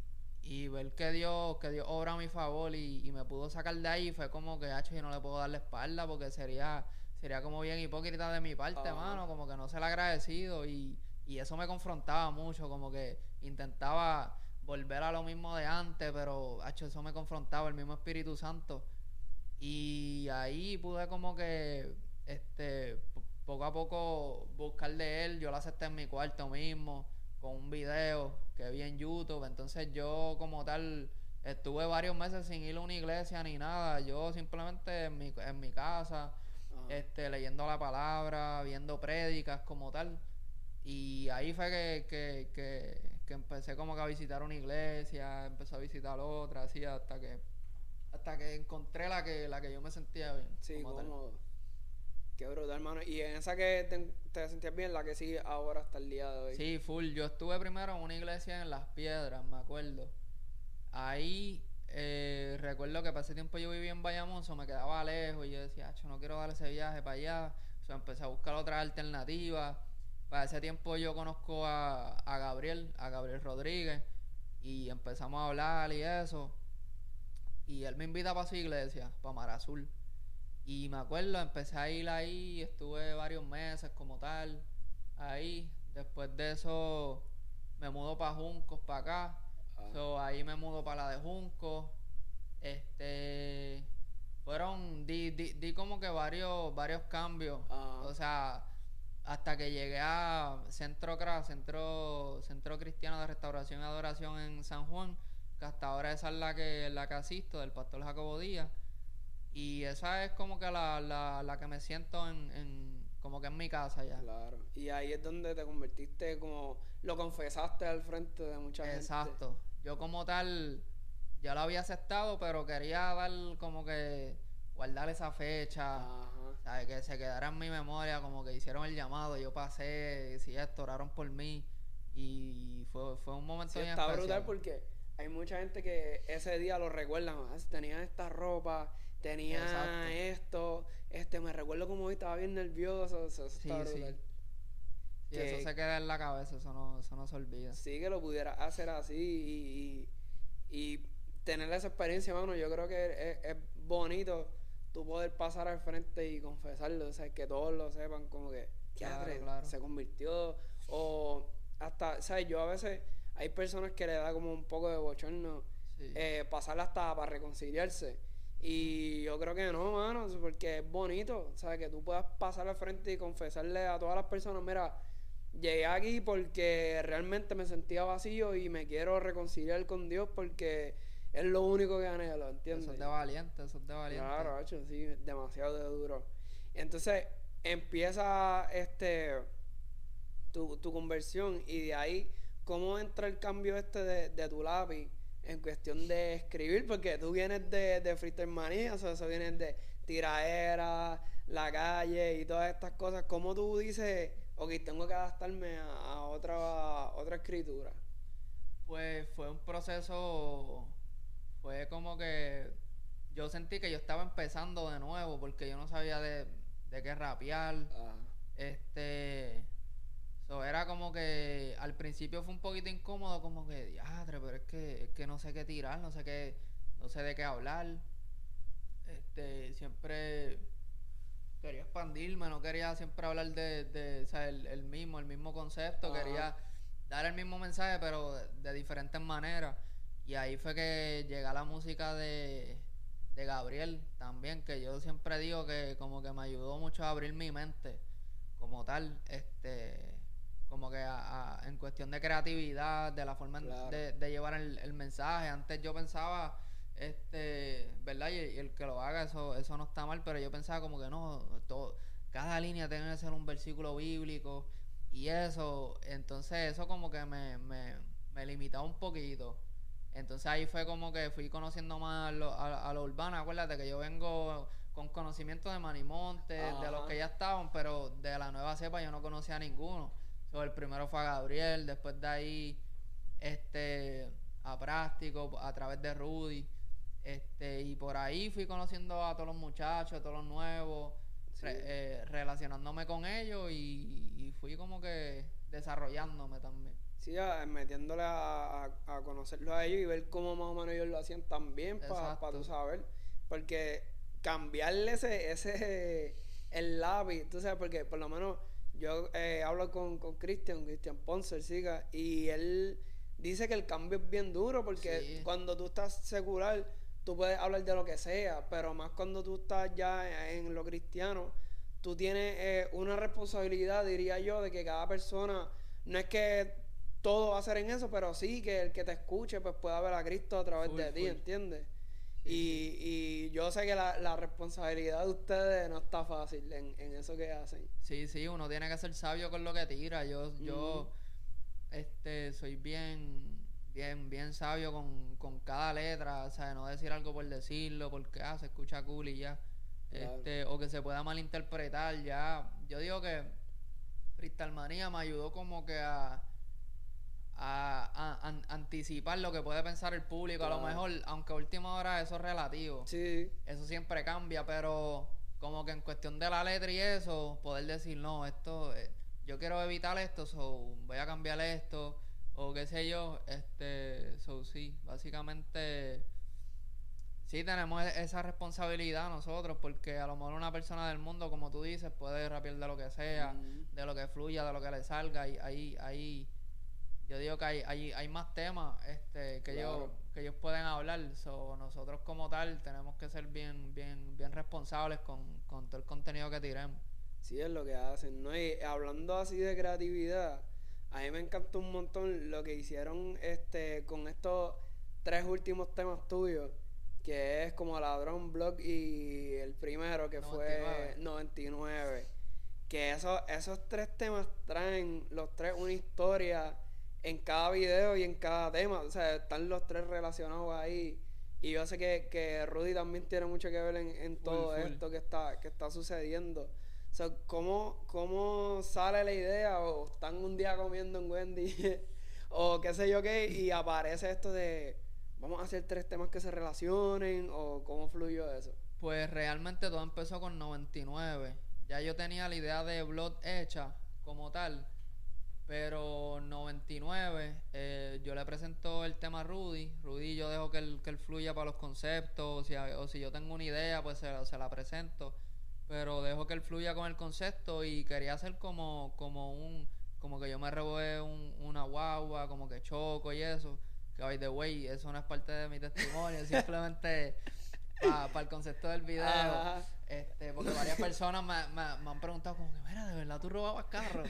y ver que Dios, que Dios obra a mi favor y, y me pudo sacar de ahí fue como que, hacho, yo no le puedo dar la espalda porque sería, sería como bien hipócrita de mi parte, Ajá. mano, como que no ser agradecido y, y eso me confrontaba mucho, como que intentaba volver a lo mismo de antes, pero, hacho, eso me confrontaba, el mismo Espíritu Santo. Y ahí pude como que, este, po- poco a poco buscar de él, yo lo acepté en mi cuarto mismo, con un video que vi en YouTube, entonces yo como tal estuve varios meses sin ir a una iglesia ni nada, yo simplemente en mi, en mi casa, Ajá. este, leyendo la palabra, viendo prédicas como tal. Y ahí fue que, que, que, que empecé como que a visitar una iglesia, empecé a visitar otra, así hasta que hasta que encontré la que la que yo me sentía bien. Sí, como. Qué brutal, hermano. Y en esa que te, sentías bien, la que sigue ahora hasta el día de hoy. Sí, full. Yo estuve primero en una iglesia en Las Piedras, me acuerdo. Ahí eh, recuerdo que ese tiempo yo vivía en Bayamón, so me quedaba lejos y yo decía, "Acho, no quiero dar ese viaje para allá. So empecé a buscar otras alternativas. Para ese tiempo yo conozco a, a Gabriel, a Gabriel Rodríguez, y empezamos a hablar y eso. Y él me invita para su iglesia, para Mar Azul. Y me acuerdo, empecé a ir ahí, estuve varios meses como tal, ahí. Después de eso me mudo para Juncos, para acá. Ah. So, ahí me mudo para la de Juncos. Este. Fueron. Di, di, di como que varios, varios cambios. Ah. O sea, hasta que llegué a Centro CRA, Centro, Centro Cristiano de Restauración y Adoración en San Juan, que hasta ahora esa es la que, la que asisto, del pastor Jacobo Díaz. Y esa es como que la, la, la que me siento en, en, como que en mi casa ya. Claro. Y ahí es donde te convertiste como... Lo confesaste al frente de mucha gente. Exacto. Yo como tal ya lo había aceptado, pero quería dar como que guardar esa fecha. ¿sabes? Que se quedara en mi memoria, como que hicieron el llamado, yo pasé, si esto, oraron por mí y fue, fue un momento Sí, bien está especial. brutal porque hay mucha gente que ese día lo recuerdan. "Ah, Tenía esta ropa, tenía Exacto. esto. Este, me recuerdo como hoy estaba bien nervioso. Eso, eso Sí, sí. Y que- eso se queda en la cabeza, eso no, eso no se olvida. Sí, que lo pudiera hacer así y, y, y tener esa experiencia, mano. Yo creo que es, es bonito tú poder pasar al frente y confesarlo. O sea, que todos lo sepan, como que, Claro, "Diatre, claro. se convirtió. O hasta, ¿sabes? Yo a veces hay personas que le da como un poco de bochorno Sí. eh, pasar hasta para reconciliarse. Y yo creo que no, mano, porque es bonito, ¿sabes? Que tú puedas pasar al frente y confesarle a todas las personas, mira, llegué aquí porque realmente me sentía vacío y me quiero reconciliar con Dios porque es lo único que anhelo, ¿entiendes? eso es de valiente, eso es de valiente. Claro, hecho, sí, demasiado de duro. Entonces empieza este tu, tu conversión y de ahí, ¿cómo entra el cambio este de, de tu lápiz en cuestión de escribir? Porque tú vienes de, de freestyle manía, o sea, eso viene de tiraera, la calle y todas estas cosas. ¿Cómo tú dices, ok, tengo que adaptarme a, a otra, a otra escritura? Pues fue un proceso, fue como que yo sentí que yo estaba empezando de nuevo porque yo no sabía de, de qué rapear. Este, so, era como que al principio fue un poquito incómodo, como que, diadre, pero es que, es que no sé qué tirar, no sé qué, no sé de qué hablar. Este, siempre quería expandirme, no quería siempre hablar de, de o sea, el, el mismo, el mismo concepto, Ajá. quería dar el mismo mensaje, pero de, de diferentes maneras. Y ahí fue que llega la música de, de Gabriel también, que yo siempre digo que como que me ayudó mucho a abrir mi mente como tal, este como que a- a- en cuestión de creatividad, de la forma Claro. de, de llevar el, el mensaje. Antes yo pensaba, este, ¿verdad? Y, y el que lo haga, eso, eso no está mal, pero yo pensaba como que no, todo, cada línea tiene que ser un versículo bíblico y eso, entonces eso como que me, me, me limitaba un poquito. Entonces ahí fue como que fui conociendo más lo- a, a lo urbano. Acuérdate que yo vengo con conocimiento de Manimonte, de los que ya estaban, pero de la nueva cepa yo no conocía a ninguno. So, el primero fue a Gabriel, después de ahí, este, a Práctico, a través de Rudy. Este, y por ahí fui conociendo a todos los muchachos, a todos los nuevos, re- eh, relacionándome con ellos y, y fui como que desarrollándome también. Sí, a- metiéndole a, a, a conocerlos a ellos y ver cómo más o menos ellos lo hacían también para Exacto. tú saber. Porque cambiarle ese, ese el lápiz, tú sabes, porque por lo menos yo eh, hablo con con Cristian, Cristian Ponce, el siga, y él dice que el cambio es bien duro porque Sí. cuando tú estás secular, tú puedes hablar de lo que sea, pero más cuando tú estás ya en lo cristiano, tú tienes eh, una responsabilidad, diría yo, de que cada persona, no es que todo va a ser en eso, pero sí que el que te escuche pues pueda ver a Cristo a través Full, de ti. ¿entiendes? Y, y yo sé que la, la responsabilidad de ustedes no está fácil en, en eso que hacen. Sí, sí, uno tiene que ser sabio con lo que tira. Yo, yo, este, soy bien, bien, bien sabio con, con cada letra, o sea, no decir algo por decirlo, porque ah, se escucha cool y ya. Claro. Este, o que se pueda malinterpretar ya. Yo digo que Freestyle Manía me ayudó como que a, a, a- an- anticipar lo que puede pensar el público. A lo mejor, aunque a última hora eso es relativo Sí, eso siempre cambia, pero como que en cuestión de la letra y eso, poder decir, no, esto, eh, yo quiero evitar esto, so voy a cambiar esto, o qué sé yo, este, so sí, básicamente, sí tenemos e- esa responsabilidad nosotros, porque a lo mejor una persona del mundo, como tú dices, puede rapear de lo que sea, de lo que fluya, de lo que le salga, y ahí, ahí, yo digo que hay, hay, hay más temas este, que, ellos, que ellos pueden hablar. So, nosotros como tal tenemos que ser bien, bien, bien responsables con, con todo el contenido que tiremos. sí es lo que hacen, ¿no? Y hablando así de creatividad, a mí me encantó un montón lo que hicieron este con estos tres últimos temas tuyos, que es como Ladrón Blog y el primero que fue 99. Que esos, esos tres temas traen los tres una historia en cada video y en cada tema. O sea, están los tres relacionados ahí. Y yo sé que, que Rudy también tiene mucho que ver en, en todo full. esto que está, que está sucediendo. O sea, ¿cómo, ¿cómo sale la idea? O están un día comiendo en Wendy o qué sé yo qué, y aparece esto de vamos a hacer tres temas que se relacionen, o cómo fluyó eso. Pues realmente todo empezó con 99. Ya yo tenía la idea de Blood hecha como tal. Pero 99, eh, yo le presento el tema a Rudy. Rudy yo dejo que él, que él fluya para los conceptos. O si, o si yo tengo una idea, pues se, la- se la presento. Pero dejo que él fluya con el concepto y quería hacer como, como un... Como que yo me robé un, una guagua, como que choco y eso. Que by the way, eso no es parte de mi testimonio. simplemente para el concepto del video. Ajá. Este, porque varias personas me, me- me han preguntado como que, mira, de verdad tú robabas carros.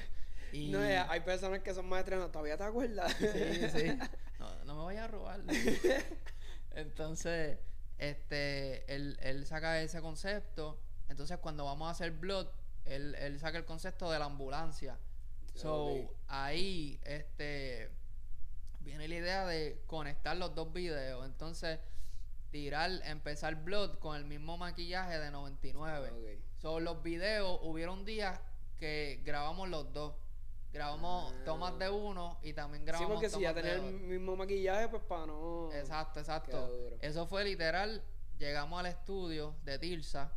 Y No, eh, hay personas que son maestras, no, ¿todavía te acuerdas? sí, sí. No, no me vayas a robar. Entonces, este, él, él saca ese concepto. Entonces, cuando vamos a hacer Blood, él, él saca el concepto de la ambulancia. So, ahí, este, viene la idea de conectar los dos videos. Entonces, tirar, empezar Blood con el mismo maquillaje de 99. Ok. So, los videos, hubieron días que grabamos los dos. Grabamos Ah. tomas de uno y también Sí, grabamos porque si ya tenía el mismo maquillaje, pues para no... Exacto, exacto. Eso fue literal. Llegamos al estudio de Tirsa.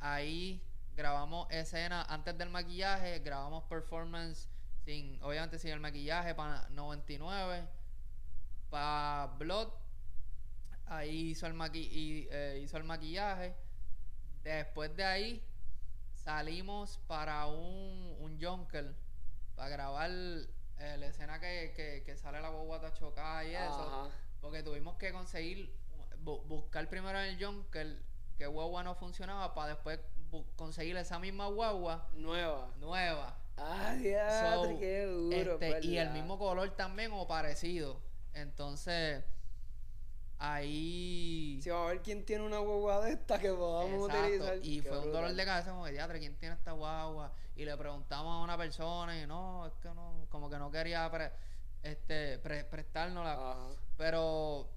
Ahí grabamos escenas antes del maquillaje. Grabamos performance sin, obviamente sin el maquillaje para 99. Para Blood. Ahí hizo el, maqui y, eh, hizo el maquillaje. Después de ahí salimos para un, un Junker. Para grabar eh, la escena que, que, que sale la guagua chocada y eso. Porque tuvimos que conseguir, bu- buscar primero en el Junker que guagua no funcionaba para después conseguir esa misma guagua Nueva. nueva. Ah, So, qué duro. este, y el mismo color también o parecido. Entonces, ahí... Si vamos a ver quién tiene una guagua de esta que podamos Exacto, utilizar. Y qué fue un dolor de cabeza como que, "Diatre, ¿quién tiene esta guagua? Y le preguntamos a una persona y no, es que no, como que no quería pre- este, pre- prestárnosla. Ajá. Pero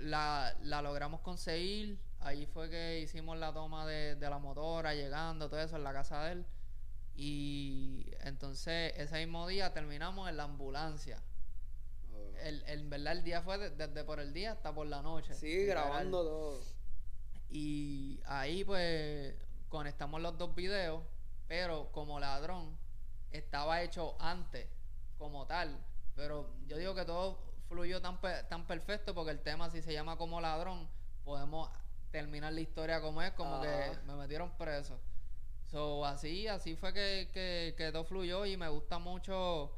la, la logramos conseguir. Ahí fue que hicimos la toma de, de la motora, llegando, todo eso en la casa de él. Y entonces ese mismo día terminamos en la ambulancia. El, el- en verdad el día fue de- desde por el día hasta por la noche. Sí, literal. grabando todo. Y ahí pues conectamos los dos videos, pero como ladrón estaba hecho antes, como tal. Pero yo digo que todo fluyó tan, pe- tan perfecto porque el tema si se llama como ladrón, podemos terminar la historia como es, como que me metieron preso. So, así, así fue que, que, que todo fluyó y me gusta mucho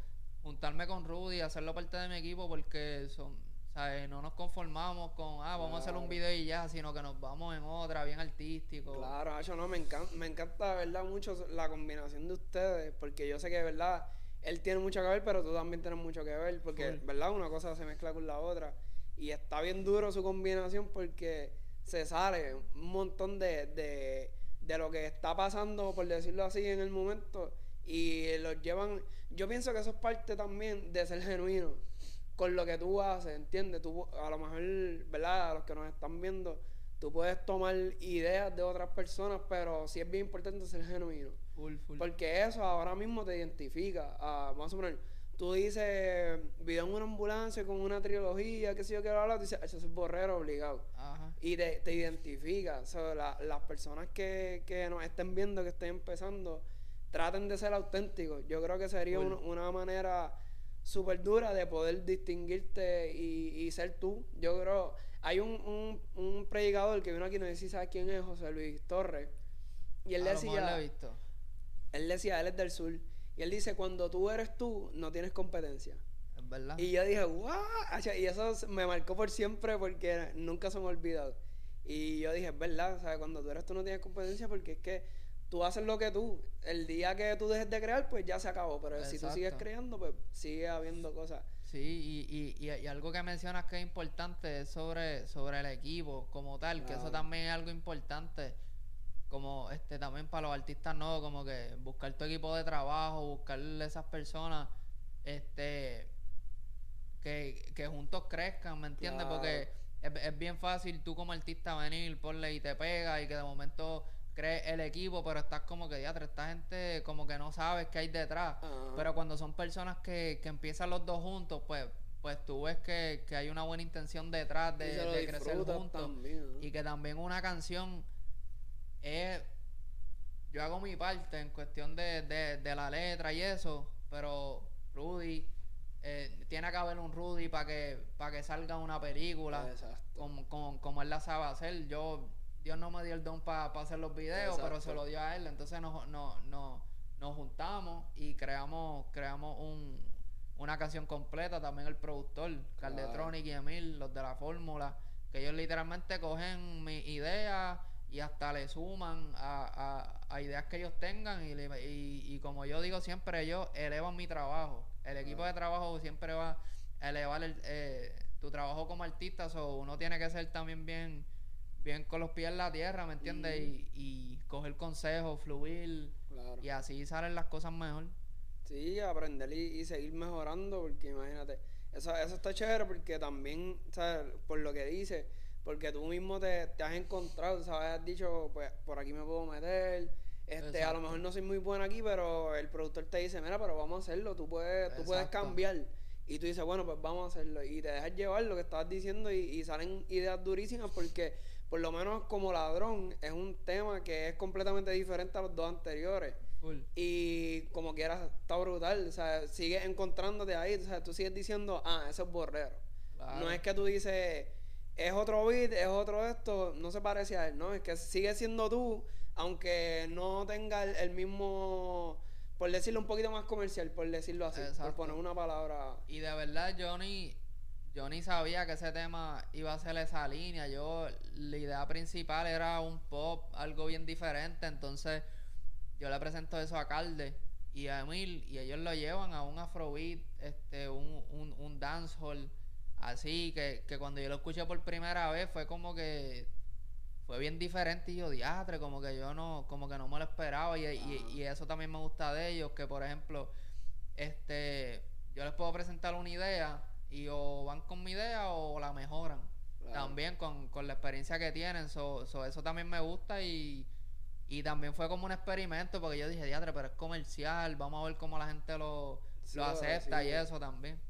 juntarme con Rudy, hacerlo parte de mi equipo porque son, ¿sabes? no nos conformamos con, ah, vamos a hacer un video y ya, sino que nos vamos en otra, bien artístico. Claro, Hacho, no, me encanta, me encanta, ¿verdad? Mucho la combinación de ustedes, porque yo sé que, ¿verdad? Él tiene mucho que ver, pero tú también tienes mucho que ver, porque, Full. ¿verdad? Una cosa se mezcla con la otra. Y está bien duro su combinación porque se sale un montón de, de, de lo que está pasando, por decirlo así, en el momento. Y los llevan. Yo pienso que eso es parte también de ser genuino con lo que tú haces, ¿entiendes? Tú, a lo mejor, ¿verdad? A los que nos están viendo, tú puedes tomar ideas de otras personas, pero sí es bien importante ser genuino. Full, full. Porque eso ahora mismo te identifica. Ah, vamos a poner, tú dices, video en una ambulancia con una trilogía, qué sé yo, qué bla, bla, tú dices, eso es borrero obligado. Ajá. Y te, te identifica. O sea, la- las personas que, que nos estén viendo, que estén empezando, traten de ser auténticos. Yo creo que sería un- una manera súper dura de poder distinguirte y, y ser tú. Yo creo, hay un, un, un predicador que vino aquí, no sé si sabes quién es, José Luis Torres. Y él A decía, visto. él decía, él es del sur. Y él dice, cuando tú eres tú, no tienes competencia. Es verdad. Y yo dije, ¡guau! Y eso me marcó por siempre porque nunca se me ha olvidado. Y yo dije, es verdad, o sea, cuando tú eres tú no tienes competencia porque es que tú haces lo que tú. El día que tú dejes de crear, pues ya se acabó. Pero si tú sigues creando, pues sigue habiendo cosas. Sí, y, y, y, y algo que mencionas que es importante es sobre, sobre el equipo como tal, que eso también es algo importante, como este también para los artistas nuevos, como que buscar tu equipo de trabajo, buscar esas personas este que, que juntos crezcan, ¿me entiendes? Claro. Porque es, es bien fácil tú como artista venir, ponle y te pega y que de momento crees el equipo, pero estás como que, diatre, esta gente como que no sabes qué hay detrás. Pero cuando son personas que, que empiezan los dos juntos, pues, pues tú ves que, que hay una buena intención detrás de, crecer juntos. también, ¿no? Y que también una canción es. Yo hago mi parte en cuestión de, de, de la letra y eso, pero Rudy. eh, tiene que haber un Rudy para que para que salga una película como, como, como él la sabe hacer. Yo, Dios no me dio el don para hacer los videos, pero se lo dio a él. Entonces nos, nos, nos, nos juntamos y creamos, creamos un, una canción completa. También el productor, Carletronic y Emil, los de la fórmula, que ellos literalmente cogen mi idea y hasta le suman a, a, a ideas que ellos tengan y, y, y como yo digo siempre, ellos elevan mi trabajo. El equipo de trabajo siempre va a elevar el, eh, tu trabajo como artista, so uno tiene que ser también bien, bien con los pies en la tierra, ¿me entiendes? Y, y coger consejos, fluir, Claro. y así salen las cosas mejor. Sí, aprender y, y seguir mejorando, porque imagínate, eso, eso está chévere porque también, ¿sabes? Por lo que dices, porque tú mismo te, te has encontrado, ¿sabes? Has dicho, pues por aquí me puedo meter, este, a lo mejor no soy muy bueno aquí, pero el productor te dice, mira, pero vamos a hacerlo, tú puedes, tú puedes cambiar. Y tú dices, bueno, pues vamos a hacerlo. Y te dejas llevar lo que estabas diciendo y, y salen ideas durísimas porque, por lo menos como ladrón, es un tema que es completamente diferente a los dos anteriores. Y como quieras, está brutal. O sea, sigues encontrándote ahí. O sea, tú sigues diciendo, ah, eso es borrero. Claro. No es que tú dices, es otro beat, es otro esto, no se parece a él, ¿no? Es que sigue siendo tú, aunque no tenga el, el mismo, por decirlo un poquito más comercial, por decirlo así, por poner una palabra. Y de verdad ni, yo ni sabía que ese tema iba a ser esa línea. Yo, la idea principal era un pop, algo bien diferente. Entonces, yo le presento eso a Calde y a Emil y ellos lo llevan a un afrobeat, este, un, un, un dancehall. Así que, que cuando yo lo escuché por primera vez fue como que fue bien diferente y yo diatre, como que yo no, como que no me lo esperaba y, y, y eso también me gusta de ellos, que por ejemplo, este, yo les puedo presentar una idea y o van con mi idea o la mejoran. Claro. También con, con la experiencia que tienen, so, so eso también me gusta y, y también fue como un experimento porque yo dije, diatre, pero es comercial, vamos a ver cómo la gente lo, Sí, lo acepta sí. y eso también.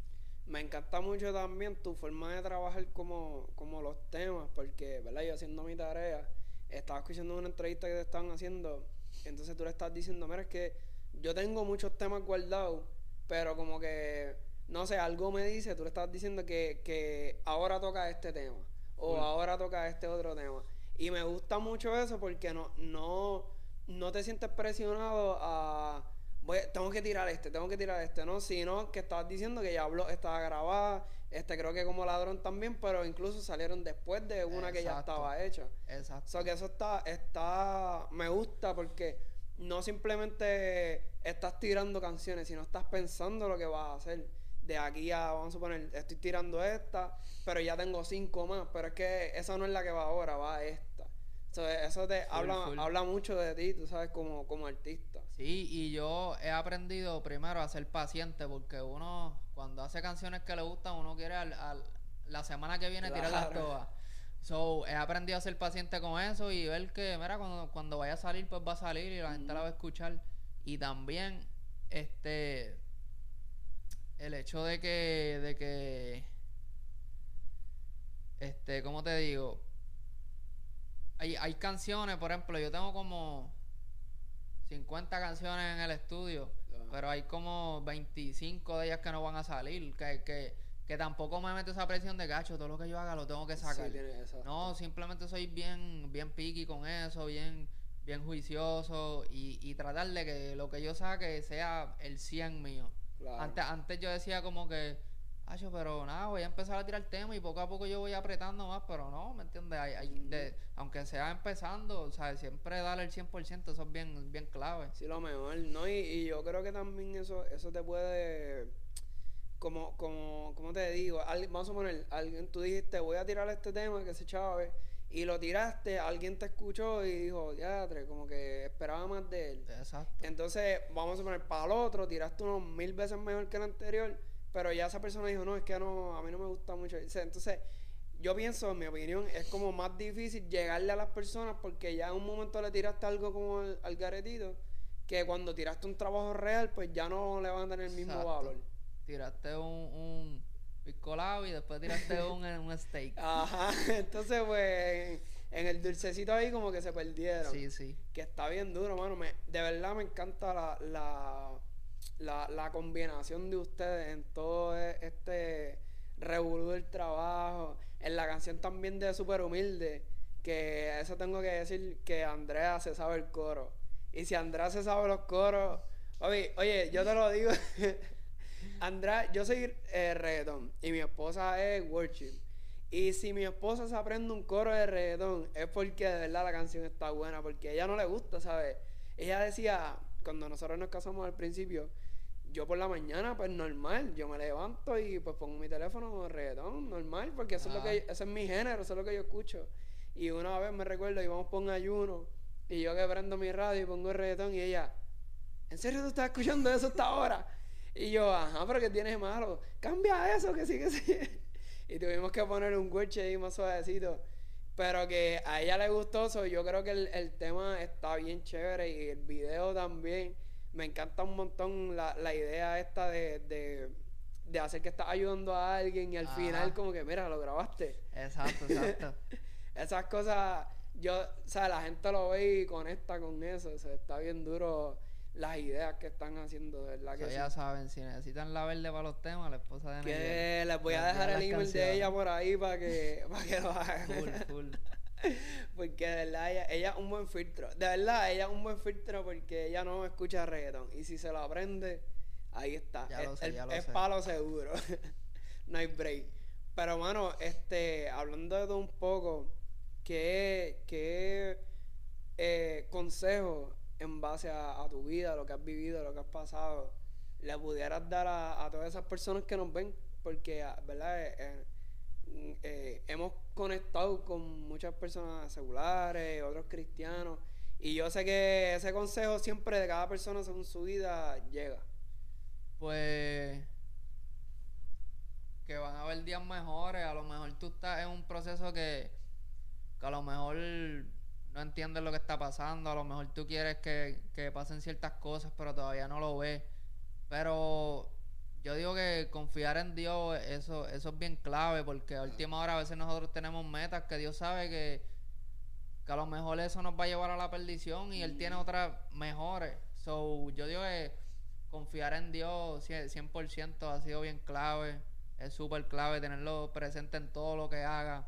me encanta mucho también tu forma de trabajar como, como los temas, porque, ¿verdad? Yo haciendo mi tarea, estaba escuchando una entrevista que te estaban haciendo, entonces tú le estás diciendo, mira, es que yo tengo muchos temas guardados, pero como que, no sé, algo me dice, tú le estás diciendo que, que ahora toca este tema, o ahora toca este otro tema. Y me gusta mucho eso porque no, no, no te sientes presionado a voy, tengo que tirar este, tengo que tirar este, ¿no? Sino que estabas diciendo que ya habló, estaba grabada, este creo que como ladrón también, pero incluso salieron después de una que ya estaba hecha. Exacto. O sea que eso está, está, me gusta porque no simplemente estás tirando canciones, sino estás pensando lo que vas a hacer. De aquí a, vamos a suponer, estoy tirando esta, pero ya tengo cinco más, pero es que esa no es la que va ahora, va esta. eso te habla, habla mucho de ti, tú sabes, como, como artista. Sí, y yo he aprendido primero a ser paciente porque uno, cuando hace canciones que le gustan, uno quiere al, la semana que viene tirarlas todas. So, he aprendido a ser paciente con eso y ver que, mira, cuando, cuando vaya a salir, pues va a salir y la gente la va a escuchar. Y también, este, el hecho de que, de que, este, ¿cómo te digo? Hay, hay canciones, por ejemplo, yo tengo como 50 canciones en el estudio, pero hay como 25 de ellas que no van a salir, que, que, que tampoco me mete esa presión de gacho, todo lo que yo haga lo tengo que sacar. no, simplemente soy bien, bien picky con eso, bien, bien juicioso y, y tratar de que lo que yo saque sea el 100 mío. Antes, antes yo decía como que pero nada, voy a empezar a tirar tema y poco a poco yo voy apretando más, pero no, ¿me entiendes? aunque sea empezando, o sea, siempre darle el 100%, eso es bien, bien clave. Sí, lo mejor, ¿no? Y, yo creo que también eso, eso te puede, como, como, como te digo, vamos a poner, alguien, tú dijiste, voy a tirar este tema que se chave, y lo tiraste, alguien te escuchó y dijo, ya, como que esperaba más de él. Exacto. Entonces, vamos a poner para el otro, tiraste unos mil veces mejor que el anterior pero ya esa persona dijo, no, es que no, a mí no me gusta mucho. Entonces, yo pienso, en mi opinión, es como más difícil llegarle a las personas porque ya en un momento le tiraste algo como al, garetito, que cuando tiraste un trabajo real, pues ya no le van a tener el mismo valor. Tiraste un, un y después tiraste un, un steak. Ajá, entonces pues en el dulcecito ahí como que se perdieron. Sí, sí. Que está bien duro, mano. Me, de verdad me encanta la, la la, la combinación de ustedes en todo e, este revolú del trabajo, en la canción también de Super Humilde, que eso tengo que decir que Andrea se sabe el coro. Y si Andrea se sabe los coros, oye, oye yo te lo digo, Andrea, yo soy eh, reggaetón y mi esposa es worship. Y si mi esposa se aprende un coro de reggaetón, es porque de verdad la canción está buena, porque a ella no le gusta, ¿sabes? Ella decía, cuando nosotros nos casamos al principio, yo por la mañana, pues normal, yo me levanto y pues pongo mi teléfono reggaetón, normal, porque eso es lo que ese es mi género, eso es lo que yo escucho. Y una vez me recuerdo, íbamos por un ayuno, y yo que prendo mi radio y pongo el reggaetón, y ella, ¿en serio tú estás escuchando eso hasta ahora? Y yo, ajá, pero que tienes malo, cambia eso, que sí, que sí. y tuvimos que poner un guache ahí más suavecito. Pero que a ella le gustó, eso yo creo que el, el tema está bien chévere y el video también me encanta un montón la, la idea esta de, de, de, hacer que estás ayudando a alguien y al final como que, mira, lo grabaste. Exacto, exacto. Esas cosas, yo, o sea, la gente lo ve y conecta con eso, o sea, está bien duro las ideas que están haciendo, de verdad que ya saben, si necesitan la verde para los temas, la esposa de Que les voy a dejar el email de ella por ahí para que, para que lo hagan. Full, full. porque de verdad ella, es un buen filtro. De verdad, ella es un buen filtro porque ella no escucha reggaeton. Y si se lo aprende, ahí está. es, palo seguro. no hay break. Pero, mano, este, hablando de todo un poco, ¿qué, qué eh, consejo en base a, tu vida, lo que has vivido, lo que has pasado, le pudieras dar a, todas esas personas que nos ven? Porque, ah, ¿verdad? Eh, eh, eh, hemos conectado con muchas personas seculares, otros cristianos, y yo sé que ese consejo siempre de cada persona según su vida llega. Pues que van a haber días mejores, a lo mejor tú estás en un proceso que, que a lo mejor no entiendes lo que está pasando, a lo mejor tú quieres que, que pasen ciertas cosas, pero todavía no lo ves. Pero yo digo que confiar en Dios, eso, eso es bien clave, porque a última hora a veces nosotros tenemos metas que Dios sabe que, que a lo mejor eso nos va a llevar a la perdición y Él tiene otras mejores. So, yo digo que confiar en Dios cien- 100% ha sido bien clave, es súper clave tenerlo presente en todo lo que haga.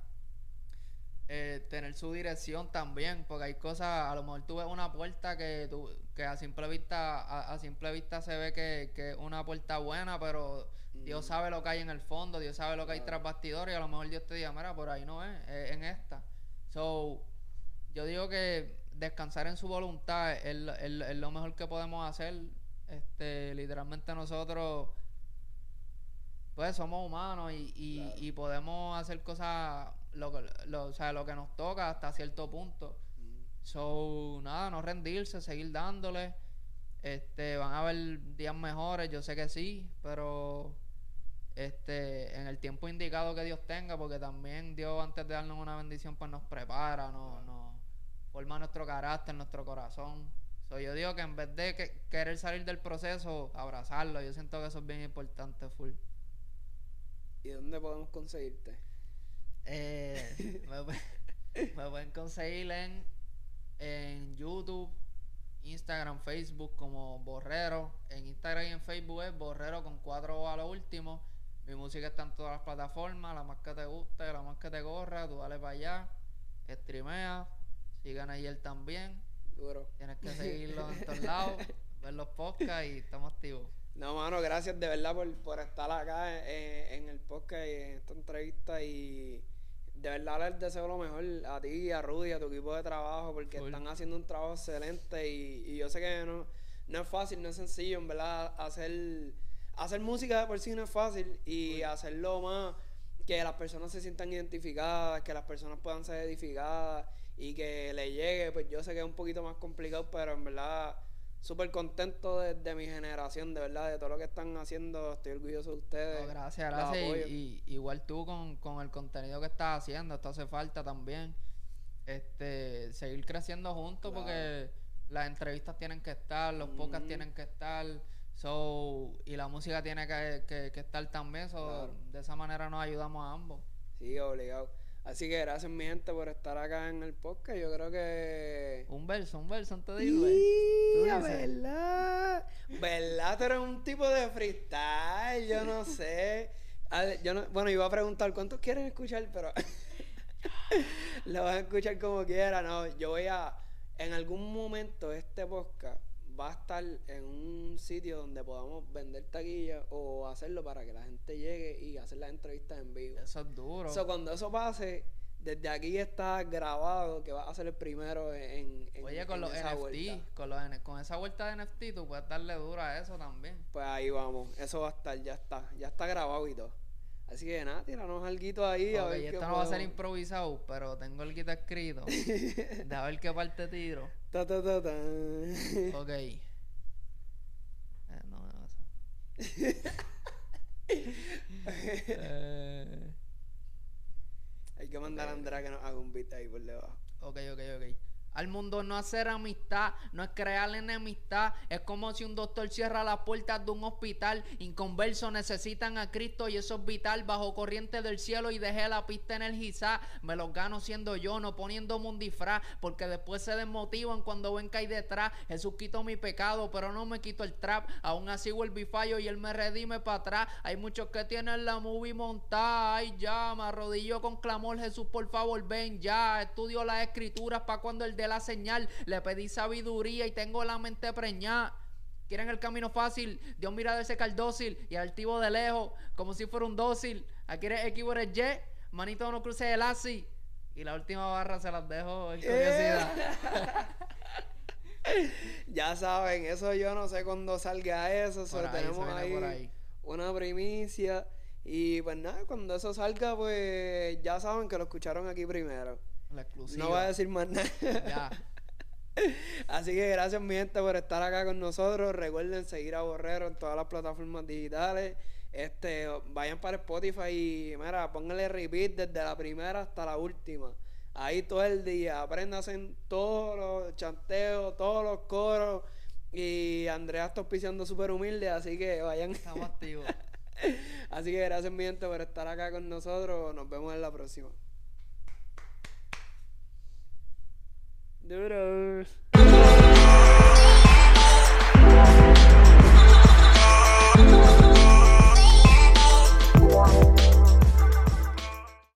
Eh, tener su dirección también, porque hay cosas, a lo mejor tú ves una puerta que, tú, que a simple vista a, a simple vista se ve que, que es una puerta buena, pero Dios sabe lo que hay en el fondo, Dios sabe lo que hay tras bastidores y a lo mejor Dios te diga, mira, por ahí no es, es en esta. So, yo digo que descansar en su voluntad es, lo- es lo- es lo mejor que podemos hacer. Este, literalmente nosotros pues somos humanos y, y, Claro. y podemos hacer cosas lo, que- lo, o sea, lo que nos toca hasta cierto punto. So, nada, no rendirse, seguir dándole. Este, van a haber días mejores, yo sé que sí, pero este, en el tiempo indicado que Dios tenga, porque también Dios antes de darnos una bendición, pues nos prepara, nos, nos forma nuestro carácter, nuestro corazón. So, yo digo que en vez de que- querer salir del proceso, abrazarlo, yo siento que eso es bien importante, full. ¿Y dónde podemos conseguirte? Eh, me, me pueden conseguir en, en YouTube, Instagram, Facebook como Borrero. En Instagram y en Facebook es Borrero con cuatro O a lo último. Mi música está en todas las plataformas, la más que te guste, la más que te corra, tú dale para allá, streamea, sigan ahí él también. Duro. Tienes que seguirlo en todos lados, ver los podcasts y estamos activos. No, mano, gracias de verdad por, por estar acá eh, en el podcast y en esta entrevista y de verdad les deseo lo mejor a ti, a Rudy, a tu equipo de trabajo porque están haciendo un trabajo excelente y, y yo sé que no, no es fácil, no es sencillo, en verdad, hacer, hacer música de por sí no es fácil y hacerlo más que las personas se sientan identificadas, que las personas puedan ser edificadas y que le llegue, pues yo sé que es un poquito más complicado, pero en verdad súper contento de, de mi generación, de verdad, de todo lo que están haciendo, estoy orgulloso de ustedes. No, gracias, gracias. Y, y- igual tú con, con el contenido que estás haciendo, esto hace falta también. Este, seguir creciendo juntos Claro. porque las entrevistas tienen que estar, los podcasts Ujú. tienen que estar, so, y la música tiene que, que- que estar también, so, Claro. de esa manera nos ayudamos a ambos. Sí, obligado. Así que gracias mi gente por estar acá en el podcast. Yo creo que... Un verso, un verso antes de irme. Sí. ¿verdad? ¿Verdad? Tú eres un tipo de freestyle, yo no sé. Yo no, bueno, iba a preguntar cuántos quieren escuchar, pero lo van a escuchar como quiera. No, yo voy a, en algún momento este podcast va a estar en un sitio donde podamos vender taquillas o hacerlo para que la gente llegue y hacer las entrevistas en vivo. Eso es duro. So, cuando eso pase, desde aquí está grabado que vas a ser el primero en, en Oye, con en los esa NFT, vuelta. con, los, con esa vuelta de NFT, tú puedes darle duro a eso también. Pues ahí vamos, eso va a estar, ya está, ya está grabado y todo. Así que nada, tiranos algo ahí a Ok, ver qué esto no va a ser improvisado, pero tengo el guita escrito. de a ver qué parte tiro. Ta, ta, ta, ta. Ok. Eh, no, no, eso. Eh, Hay que mandar a Andrea que nos haga un beat ahí por debajo. ok, ok, ok. Al mundo no hacer amistad, no es crear enemistad. Es como si un doctor cierra las puertas de un hospital. Inconverso necesitan a Cristo y eso es vital. Bajo corriente del cielo y dejé la pista energizada. Me los gano siendo yo, no poniéndome un disfraz. Porque después se desmotivan cuando ven que hay detrás. Jesús quitó mi pecado, pero no me quito el trap. Aún así vuelvo y fallo y él me redime para atrás. Hay muchos que tienen la movie montada. Ay, ya, me arrodillo con clamor. Jesús, por favor, ven ya. Estudio las escrituras para cuando el de la señal. Le pedí sabiduría y tengo la mente preñada. Quieren el camino fácil, Dios mira de ese caldócil y al altivo de lejos, como si fuera un dócil. Aquí eres X eres Y, manito no cruce el así. Y la última barra se las dejo en curiosidad. Ya saben, eso yo no sé cuándo salga eso, so Por ahí, se tenemos ahí. una primicia. Y pues nada, cuando eso salga, pues ya saben que lo escucharon aquí primero. La exclusiva. No voy a decir más nada. Ya. Así que gracias mi gente por estar acá con nosotros. Recuerden seguir a Borrero en todas las plataformas digitales. Este, vayan para Spotify y mira, pónganle repeat desde la primera hasta la última. Ahí todo el día, apréndanse todos los chanteos, todos los coros. Y Andrea está auspiciando súper humilde, así que vayan, Estamos activos. Así que gracias, mi gente, por estar acá con nosotros. Nos vemos en la próxima. Doodles.